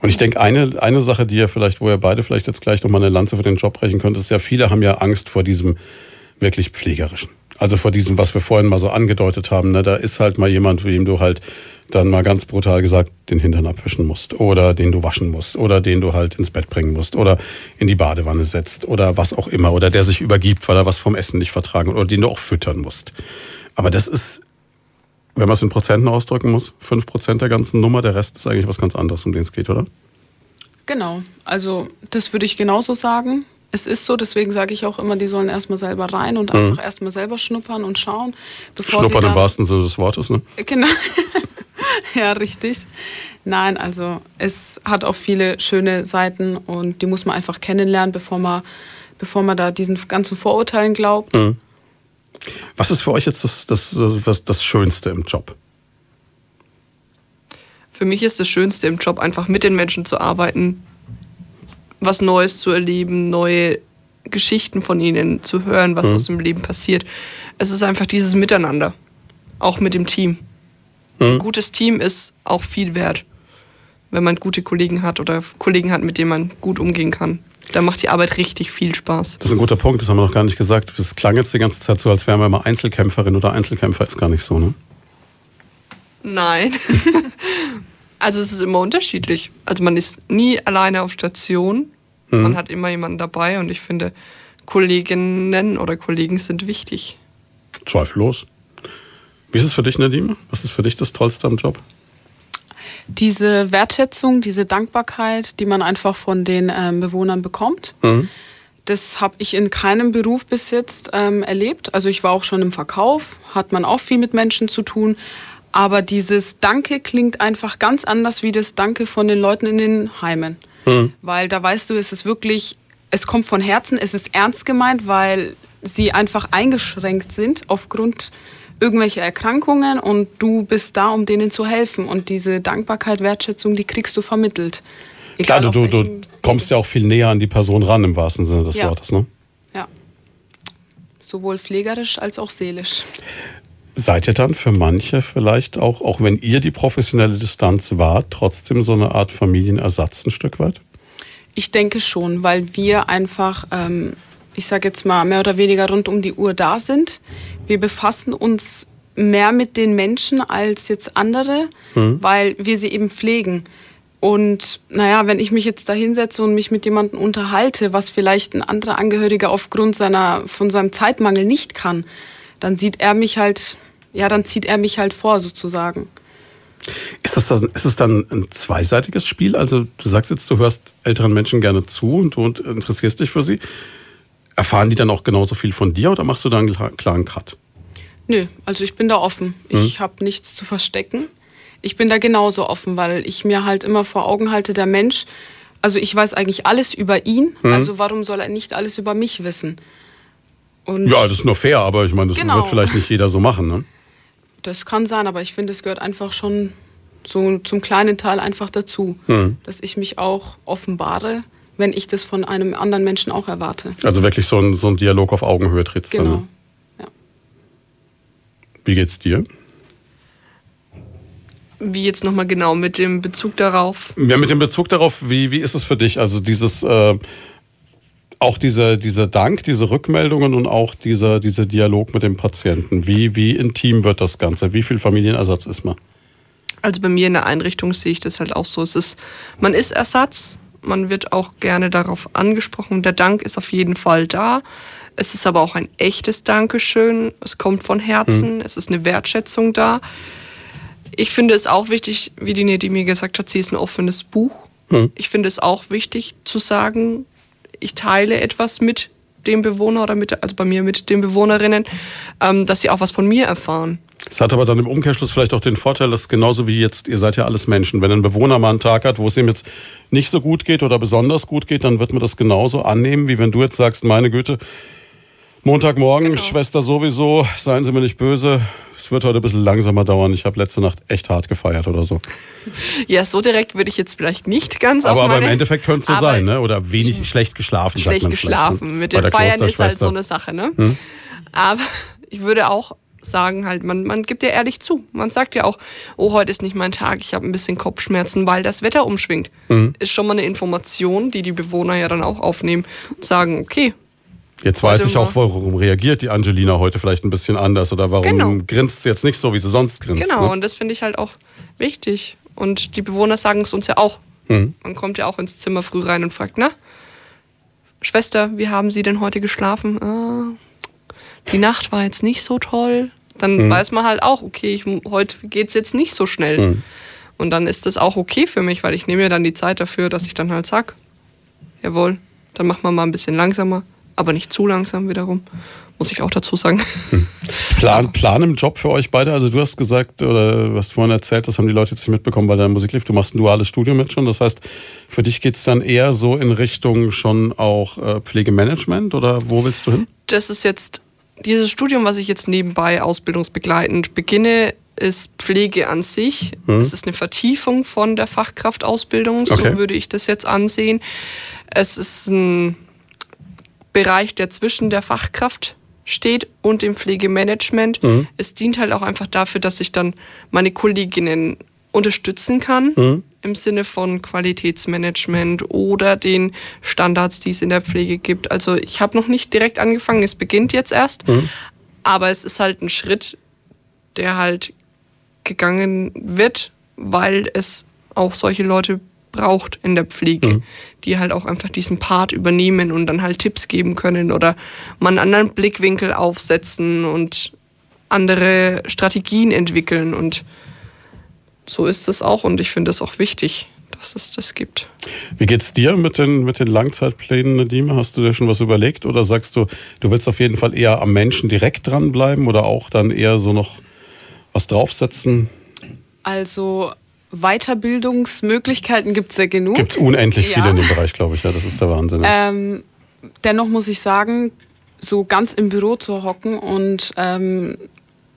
Und ich denke, eine, eine Sache, die ihr vielleicht, wo ihr beide vielleicht jetzt gleich nochmal eine Lanze für den Job brechen könnt, ist ja, viele haben ja Angst vor diesem wirklich pflegerischen. Also vor diesem, was wir vorhin mal so angedeutet haben. Ne? Da ist halt mal jemand, dem du halt dann mal ganz brutal gesagt den Hintern abwischen musst oder den du waschen musst oder den du halt ins Bett bringen musst oder in die Badewanne setzt oder was auch immer oder der sich übergibt, weil er was vom Essen nicht vertragen oder den du auch füttern musst. Aber das ist, wenn man es in Prozenten ausdrücken muss, fünf Prozent der ganzen Nummer, der Rest ist eigentlich was ganz anderes, um den es geht, oder? Genau, also das würde ich genauso sagen. Es ist so, deswegen sage ich auch immer, die sollen erstmal selber rein und mhm. einfach erstmal selber schnuppern und schauen. Schnuppern im wahrsten Sinne des Wortes, ne? Genau. [LAUGHS] [LAUGHS] ja, richtig. Nein, also es hat auch viele schöne Seiten und die muss man einfach kennenlernen, bevor man, bevor man da diesen ganzen Vorurteilen glaubt. Mhm. Was ist für euch jetzt das, das, das, das Schönste im Job? Für mich ist das Schönste im Job einfach mit den Menschen zu arbeiten, was Neues zu erleben, neue Geschichten von ihnen zu hören, was mhm. aus dem Leben passiert. Es ist einfach dieses Miteinander, auch mit dem Team. Mhm. Ein gutes Team ist auch viel wert, wenn man gute Kollegen hat oder Kollegen hat, mit denen man gut umgehen kann. Da macht die Arbeit richtig viel Spaß. Das ist ein guter Punkt, das haben wir noch gar nicht gesagt. Das klang jetzt die ganze Zeit so, als wären wir immer Einzelkämpferin oder Einzelkämpfer. Ist gar nicht so, ne? Nein. [LAUGHS] also es ist immer unterschiedlich. Also man ist nie alleine auf Station. Mhm. Man hat immer jemanden dabei und ich finde, Kolleginnen oder Kollegen sind wichtig. Zweifellos. Wie ist es für dich, Nadine? Was ist für dich das Tollste am Job? Diese Wertschätzung, diese Dankbarkeit, die man einfach von den ähm, Bewohnern bekommt. Mhm. Das habe ich in keinem Beruf bis jetzt ähm, erlebt. Also ich war auch schon im Verkauf, hat man auch viel mit Menschen zu tun. Aber dieses Danke klingt einfach ganz anders wie das Danke von den Leuten in den Heimen. Mhm. Weil da weißt du, es ist wirklich, es kommt von Herzen, es ist ernst gemeint, weil sie einfach eingeschränkt sind aufgrund irgendwelcher Erkrankungen und du bist da, um denen zu helfen. Und diese Dankbarkeit, Wertschätzung, die kriegst du vermittelt. Klar, du, du, du kommst ja auch viel näher an die Person ran im wahrsten Sinne des Ja. Wortes. Ne? Ja. Sowohl pflegerisch als auch seelisch. Seid ihr dann für manche vielleicht auch, auch wenn ihr die professionelle Distanz wart, trotzdem so eine Art Familienersatz ein Stück weit? Ich denke schon, weil wir einfach, ähm, ich sage jetzt mal, mehr oder weniger rund um die Uhr da sind. Wir befassen uns mehr mit den Menschen als jetzt andere, weil wir sie eben pflegen. Und naja, wenn ich mich jetzt da hinsetze und mich mit jemandem unterhalte, was vielleicht ein anderer Angehöriger aufgrund seiner, von seinem Zeitmangel nicht kann, dann sieht er mich halt, ja, dann zieht er mich halt vor sozusagen. Ist, das dann, ist es dann ein zweiseitiges Spiel? Also du sagst jetzt, du hörst älteren Menschen gerne zu und du interessierst dich für sie. Erfahren die dann auch genauso viel von dir oder machst du da einen kla- klaren Cut? Nö, also ich bin da offen. Ich habe nichts zu verstecken. Ich bin da genauso offen, weil ich mir halt immer vor Augen halte, der Mensch, also ich weiß eigentlich alles über ihn, also warum soll er nicht alles über mich wissen? Und Ja, das ist nur fair, aber ich meine, das Genau. wird vielleicht nicht jeder so machen. Ne? das kann sein, aber ich finde, es gehört einfach schon so zum kleinen Teil einfach dazu, dass ich mich auch offenbare, wenn ich das von einem anderen Menschen auch erwarte. Also wirklich so ein, so ein Dialog auf Augenhöhe trittst dann. Genau. Ne? Wie geht's dir? Wie jetzt nochmal genau mit dem Bezug darauf. Ja, mit dem Bezug darauf, wie, wie ist es für dich? Also dieses, äh, auch diese, diese Dank, diese Rückmeldungen und auch dieser, dieser Dialog mit dem Patienten. Wie, wie intim wird das Ganze? Wie viel Familienersatz ist man? Also bei mir in der Einrichtung sehe ich das halt auch so. Es ist, man ist Ersatz, man wird auch gerne darauf angesprochen. Der Dank ist auf jeden Fall da. Es ist aber auch ein echtes Dankeschön. Es kommt von Herzen. Es ist eine Wertschätzung da. Ich finde es auch wichtig, wie die Nedi mir gesagt hat, sie ist ein offenes Buch. Ich finde es auch wichtig zu sagen, ich teile etwas mit dem Bewohner oder mit, also bei mir mit den Bewohnerinnen, ähm, dass sie auch was von mir erfahren. Es hat aber dann im Umkehrschluss vielleicht auch den Vorteil, dass genauso wie jetzt, ihr seid ja alles Menschen, wenn ein Bewohner mal einen Tag hat, wo es ihm jetzt nicht so gut geht oder besonders gut geht, dann wird man das genauso annehmen, wie wenn du jetzt sagst, meine Güte, Montagmorgen, Genau. Schwester sowieso, seien Sie mir nicht böse, es wird heute ein bisschen langsamer dauern, ich habe letzte Nacht echt hart gefeiert oder so. [LAUGHS] Ja, so direkt würde ich jetzt vielleicht nicht ganz Aber, aber im Endeffekt könnte es so sein, ne? oder wenig schlecht geschlafen, Schlecht ne? geschlafen. Mit den Feiern ist halt so eine Sache, ne? Aber [LAUGHS] ich würde auch sagen, halt, man, man gibt ja ehrlich zu. Man sagt ja auch, oh, heute ist nicht mein Tag, ich habe ein bisschen Kopfschmerzen, weil das Wetter umschwingt. Ist schon mal eine Information, die die Bewohner ja dann auch aufnehmen und sagen, okay, Jetzt weiß ich auch, warum reagiert die Angelina heute vielleicht ein bisschen anders oder warum Genau. grinst sie jetzt nicht so, wie sie sonst grinst. genau, Ne? und das finde ich halt auch wichtig. Und die Bewohner sagen es uns ja auch. Mhm. Man kommt ja auch ins Zimmer früh rein und fragt, na, Schwester, wie haben Sie denn heute geschlafen? Ah, die Nacht war jetzt nicht so toll. Dann Mhm. weiß man halt auch, okay, ich, heute geht es jetzt nicht so schnell. Mhm. Und dann ist das auch okay für mich, weil ich nehme mir dann die Zeit dafür, dass ich dann halt sag, jawohl, dann machen wir mal ein bisschen langsamer, aber nicht zu langsam wiederum, muss ich auch dazu sagen. Plan, Plan im Job für euch beide? Also du hast gesagt, oder du hast vorhin erzählt, das haben die Leute jetzt nicht mitbekommen bei deiner Musik lief, du machst ein duales Studium mit schon. Das heißt, für dich geht's dann eher so in Richtung schon auch äh, Pflegemanagement oder wo willst du hin? das ist jetzt dieses Studium, was ich jetzt nebenbei ausbildungsbegleitend beginne, ist Pflege an sich. Es ist eine Vertiefung von der Fachkraftausbildung, Okay. so würde ich das jetzt ansehen. Es ist ein Bereich, der zwischen der Fachkraft steht und dem Pflegemanagement. Es dient halt auch einfach dafür, dass ich dann meine Kolleginnen unterstützen kann im Sinne von Qualitätsmanagement oder den Standards, die es in der Pflege gibt. Also ich habe noch nicht direkt angefangen, es beginnt jetzt erst, aber es ist halt ein Schritt, der halt gegangen wird, weil es auch solche Leute braucht in der Pflege, die halt auch einfach diesen Part übernehmen und dann halt Tipps geben können oder mal einen anderen Blickwinkel aufsetzen und andere Strategien entwickeln und so ist es auch und ich finde es auch wichtig, dass es das gibt. Wie geht's dir mit den, mit den Langzeitplänen, Nadine? Hast du dir schon was überlegt oder sagst du, du willst auf jeden Fall eher am Menschen direkt dranbleiben oder auch dann eher so noch was draufsetzen? Also Weiterbildungsmöglichkeiten gibt es ja genug. Gibt's unendlich Ja. viele in dem Bereich, glaube ich. Ja, das ist der Wahnsinn. Ähm, dennoch muss ich sagen, so ganz im Büro zu hocken und ähm,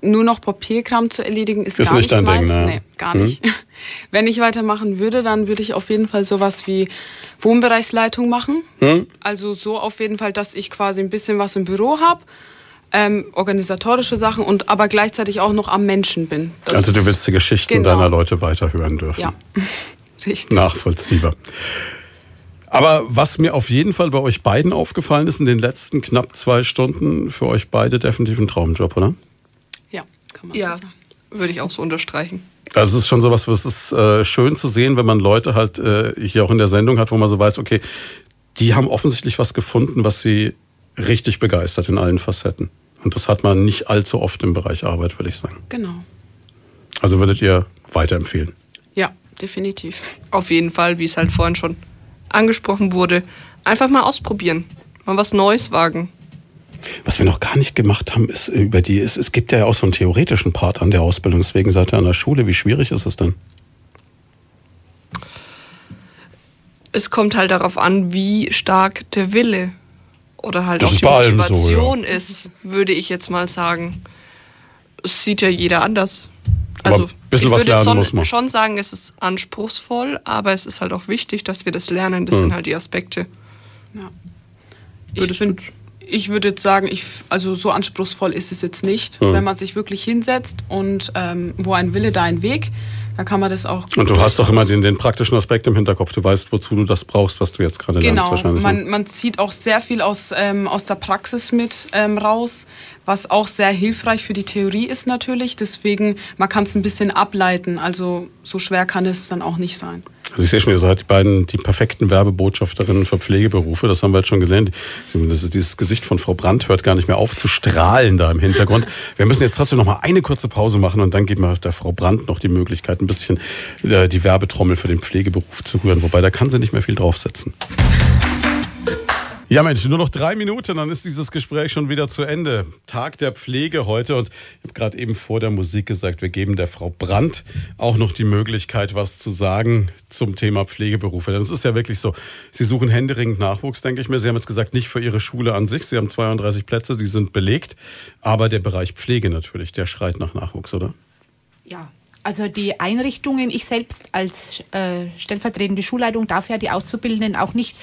nur noch Papierkram zu erledigen, ist, Ist gar nicht nicht dein meins. Ding, ne? Nee, gar Hm. nicht. [LAUGHS] Wenn ich weitermachen würde, dann würde ich auf jeden Fall sowas wie Wohnbereichsleitung machen. Hm? Also so auf jeden Fall, dass ich quasi ein bisschen was im Büro habe, ähm, organisatorische Sachen und aber gleichzeitig auch noch am Menschen bin. Das- Also du willst die Geschichten Genau. deiner Leute weiterhören dürfen. Ja, [LAUGHS] richtig. Nachvollziehbar. Aber was mir auf jeden Fall bei euch beiden aufgefallen ist in den letzten knapp zwei Stunden, für euch beide definitiv ein Traumjob, oder? Ja, kann man Ja, so sagen. würde ich auch so unterstreichen. Also es ist schon sowas, was ist äh, schön zu sehen, wenn man Leute halt äh, hier auch in der Sendung hat, wo man so weiß, okay, die haben offensichtlich was gefunden, was sie richtig begeistert in allen Facetten. Und das hat man nicht allzu oft im Bereich Arbeit, würde ich sagen. Genau. Also würdet ihr weiterempfehlen. Ja, definitiv. Auf jeden Fall, wie es halt vorhin schon angesprochen wurde, einfach mal ausprobieren. Mal was Neues wagen. Was wir noch gar nicht gemacht haben, ist über die, es, es gibt ja auch so einen theoretischen Part an der Ausbildung, deswegen seid ihr an der Schule. Wie schwierig ist es denn? Es kommt halt darauf an, wie stark der Wille oder halt Das auch die allem so, Motivation ist, würde ich jetzt mal sagen. Es sieht ja jeder anders. Aber Also ein bisschen ich was würde lernen schon, muss man. schon sagen, es ist anspruchsvoll, aber es ist halt auch wichtig, dass wir das lernen. Hm. Das sind halt die Aspekte. Ich, Würdest find, ich würde jetzt sagen, ich, also so anspruchsvoll ist es jetzt nicht. Hm. Wenn man sich wirklich hinsetzt und ähm, wo ein Wille, da ein Weg, dann kann man das auch. Und du hast doch immer den, den praktischen Aspekt im Hinterkopf. Du weißt, wozu du das brauchst, was du jetzt gerade lernst Genau, wahrscheinlich. man, ne? man zieht auch sehr viel aus, ähm, aus der Praxis mit ähm, raus, was auch sehr hilfreich für die Theorie ist natürlich. Deswegen, man kann es ein bisschen ableiten. Also so schwer kann es dann auch nicht sein. Also ich sehe schon, ihr seid die beiden die perfekten Werbebotschafterinnen für Pflegeberufe. Das haben wir jetzt schon gelernt. Das ist dieses Gesicht von Frau Brandt hört gar nicht mehr auf zu strahlen da im Hintergrund. Wir müssen jetzt trotzdem noch mal eine kurze Pause machen und dann geben wir der Frau Brandt noch die Möglichkeit, ein bisschen äh, die Werbetrommel für den Pflegeberuf zu rühren. Wobei, da kann sie nicht mehr viel draufsetzen. Ja, Mensch, nur noch drei Minuten, dann ist dieses Gespräch schon wieder zu Ende. Tag der Pflege heute und ich habe gerade eben vor der Musik gesagt, wir geben der Frau Brandt auch noch die Möglichkeit, was zu sagen zum Thema Pflegeberufe. Denn es ist ja wirklich so, Sie suchen händeringend Nachwuchs, denke ich mir. Sie haben jetzt gesagt, nicht für Ihre Schule an sich. Sie haben 32 Plätze, die sind belegt. Aber der Bereich Pflege natürlich, der schreit nach Nachwuchs, oder? Ja, also die Einrichtungen, ich selbst als äh, stellvertretende Schulleitung darf ja die Auszubildenden auch nicht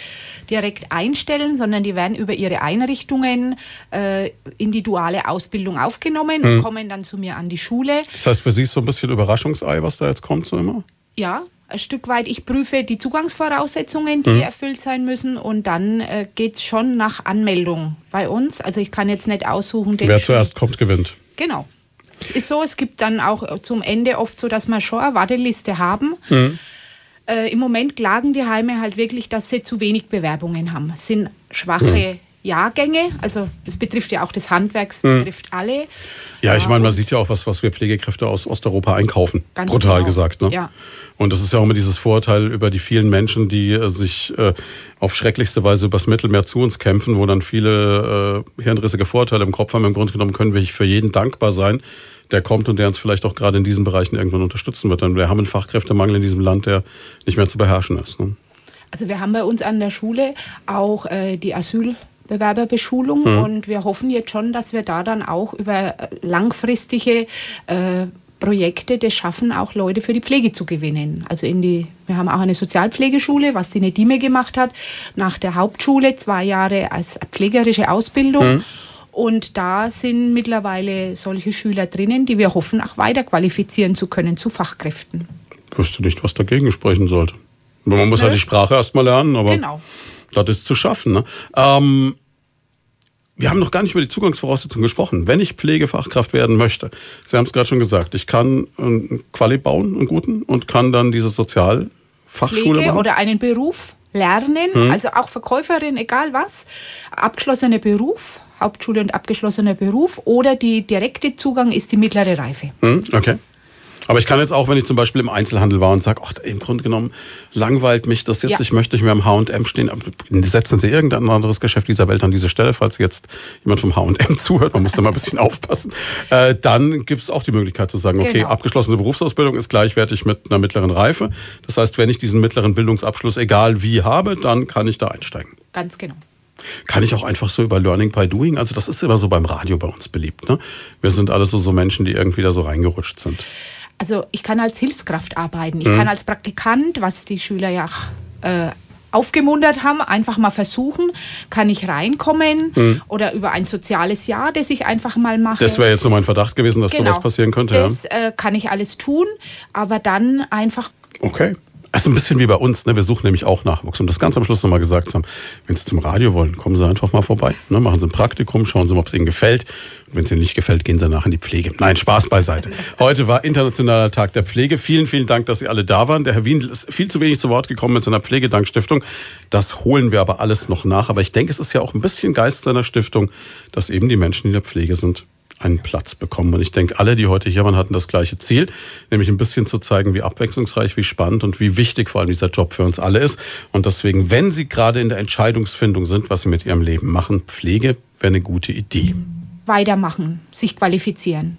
direkt einstellen, sondern die werden über ihre Einrichtungen äh, in die duale Ausbildung aufgenommen und kommen dann zu mir an die Schule. Das heißt, für Sie ist so ein bisschen Überraschungsei, was da jetzt kommt, so immer? Ja, ein Stück weit. Ich prüfe die Zugangsvoraussetzungen, die erfüllt sein müssen und dann äh, geht's schon nach Anmeldung bei uns. Also ich kann jetzt nicht aussuchen, den Wer zuerst kommt, gewinnt. Genau. Es ist so, es gibt dann auch zum Ende oft so, dass wir schon eine Warteliste haben. Äh, Im Moment klagen die Heime halt wirklich, dass sie zu wenig Bewerbungen haben. Es sind schwache Jahrgänge, also das betrifft ja auch das Handwerk, es betrifft alle. Ja, ich meine, man sieht ja auch, was, was wir Pflegekräfte aus Osteuropa einkaufen. Ganz Brutal genau. gesagt. Ne? Ja. Und das ist ja auch immer dieses Vorurteil über die vielen Menschen, die äh, sich äh, auf schrecklichste Weise übers Mittelmeer zu uns kämpfen, wo dann viele äh, hirnrissige Vorurteile im Kopf haben. Im Grunde genommen können wir für jeden dankbar sein, der kommt und der uns vielleicht auch gerade in diesen Bereichen irgendwann unterstützen wird. Denn wir haben einen Fachkräftemangel in diesem Land, der nicht mehr zu beherrschen ist. Ne? Also wir haben bei uns an der Schule auch äh, die Asylbewerberbeschulung und wir hoffen jetzt schon, dass wir da dann auch über langfristige äh, Projekte das schaffen, auch Leute für die Pflege zu gewinnen. Also in die, wir haben auch eine Sozialpflegeschule, was die Nedime gemacht hat, nach der Hauptschule zwei Jahre als pflegerische Ausbildung. Und da sind mittlerweile solche Schüler drinnen, die wir hoffen, auch weiter qualifizieren zu können zu Fachkräften. Ich wüsste nicht, was dagegen sprechen sollte. Man muss Nö. halt die Sprache erstmal lernen, aber Genau. Das ist zu schaffen. Ne? Ähm, wir haben noch gar nicht über die Zugangsvoraussetzungen gesprochen. Wenn ich Pflegefachkraft werden möchte, Sie haben es gerade schon gesagt, ich kann einen Quali bauen, einen guten, und kann dann diese Sozialfachschule Pflege machen. oder einen Beruf lernen, also auch Verkäuferin, egal was, abgeschlossener Beruf, Hauptschule und abgeschlossener Beruf oder die direkte Zugang ist die mittlere Reife. Hm, okay. Aber ich kann jetzt auch, wenn ich zum Beispiel im Einzelhandel war und sage, ach, im Grunde genommen langweilt mich das jetzt, Ja. ich möchte nicht mehr im H&M stehen, setzen Sie irgendein anderes Geschäft dieser Welt an diese Stelle, falls jetzt jemand vom H&M [LAUGHS] zuhört, man muss da mal ein bisschen aufpassen, äh, dann gibt es auch die Möglichkeit zu sagen, okay, Genau. abgeschlossene Berufsausbildung ist gleichwertig mit einer mittleren Reife. Das heißt, wenn ich diesen mittleren Bildungsabschluss, egal wie, habe, dann kann ich da einsteigen. Ganz genau. Kann ich auch einfach so über Learning by Doing, also das ist immer so beim Radio bei uns beliebt. Ne? Wir sind alle so, so Menschen, die irgendwie da so reingerutscht sind. Also ich kann als Hilfskraft arbeiten, ich mhm. kann als Praktikant, was die Schüler ja äh, aufgemuntert haben, einfach mal versuchen, kann ich reinkommen mhm. oder über ein soziales Jahr, das ich einfach mal mache. Das wäre jetzt so mein Verdacht gewesen, dass genau. sowas passieren könnte. Das ja. äh, kann ich alles tun, aber dann einfach. Okay. Also ein bisschen wie bei uns, ne? wir suchen nämlich auch Nachwuchs. Um das ganz am Schluss nochmal gesagt zu haben, wenn Sie zum Radio wollen, kommen Sie einfach mal vorbei. Ne? Machen Sie ein Praktikum, schauen Sie mal, ob es Ihnen gefällt. Und wenn es Ihnen nicht gefällt, gehen Sie danach in die Pflege. Nein, Spaß beiseite. Heute war Internationaler Tag der Pflege. Vielen, vielen Dank, dass Sie alle da waren. Der Herr Wien ist viel zu wenig zu Wort gekommen mit seiner Pflegedankstiftung. Das holen wir aber alles noch nach. Aber ich denke, es ist ja auch ein bisschen Geist seiner Stiftung, dass eben die Menschen, in der Pflege sind, einen Platz bekommen. Und ich denke, alle, die heute hier waren, hatten das gleiche Ziel, nämlich ein bisschen zu zeigen, wie abwechslungsreich, wie spannend und wie wichtig vor allem dieser Job für uns alle ist. Und deswegen, wenn Sie gerade in der Entscheidungsfindung sind, was Sie mit Ihrem Leben machen, Pflege wäre eine gute Idee. Weitermachen, sich qualifizieren.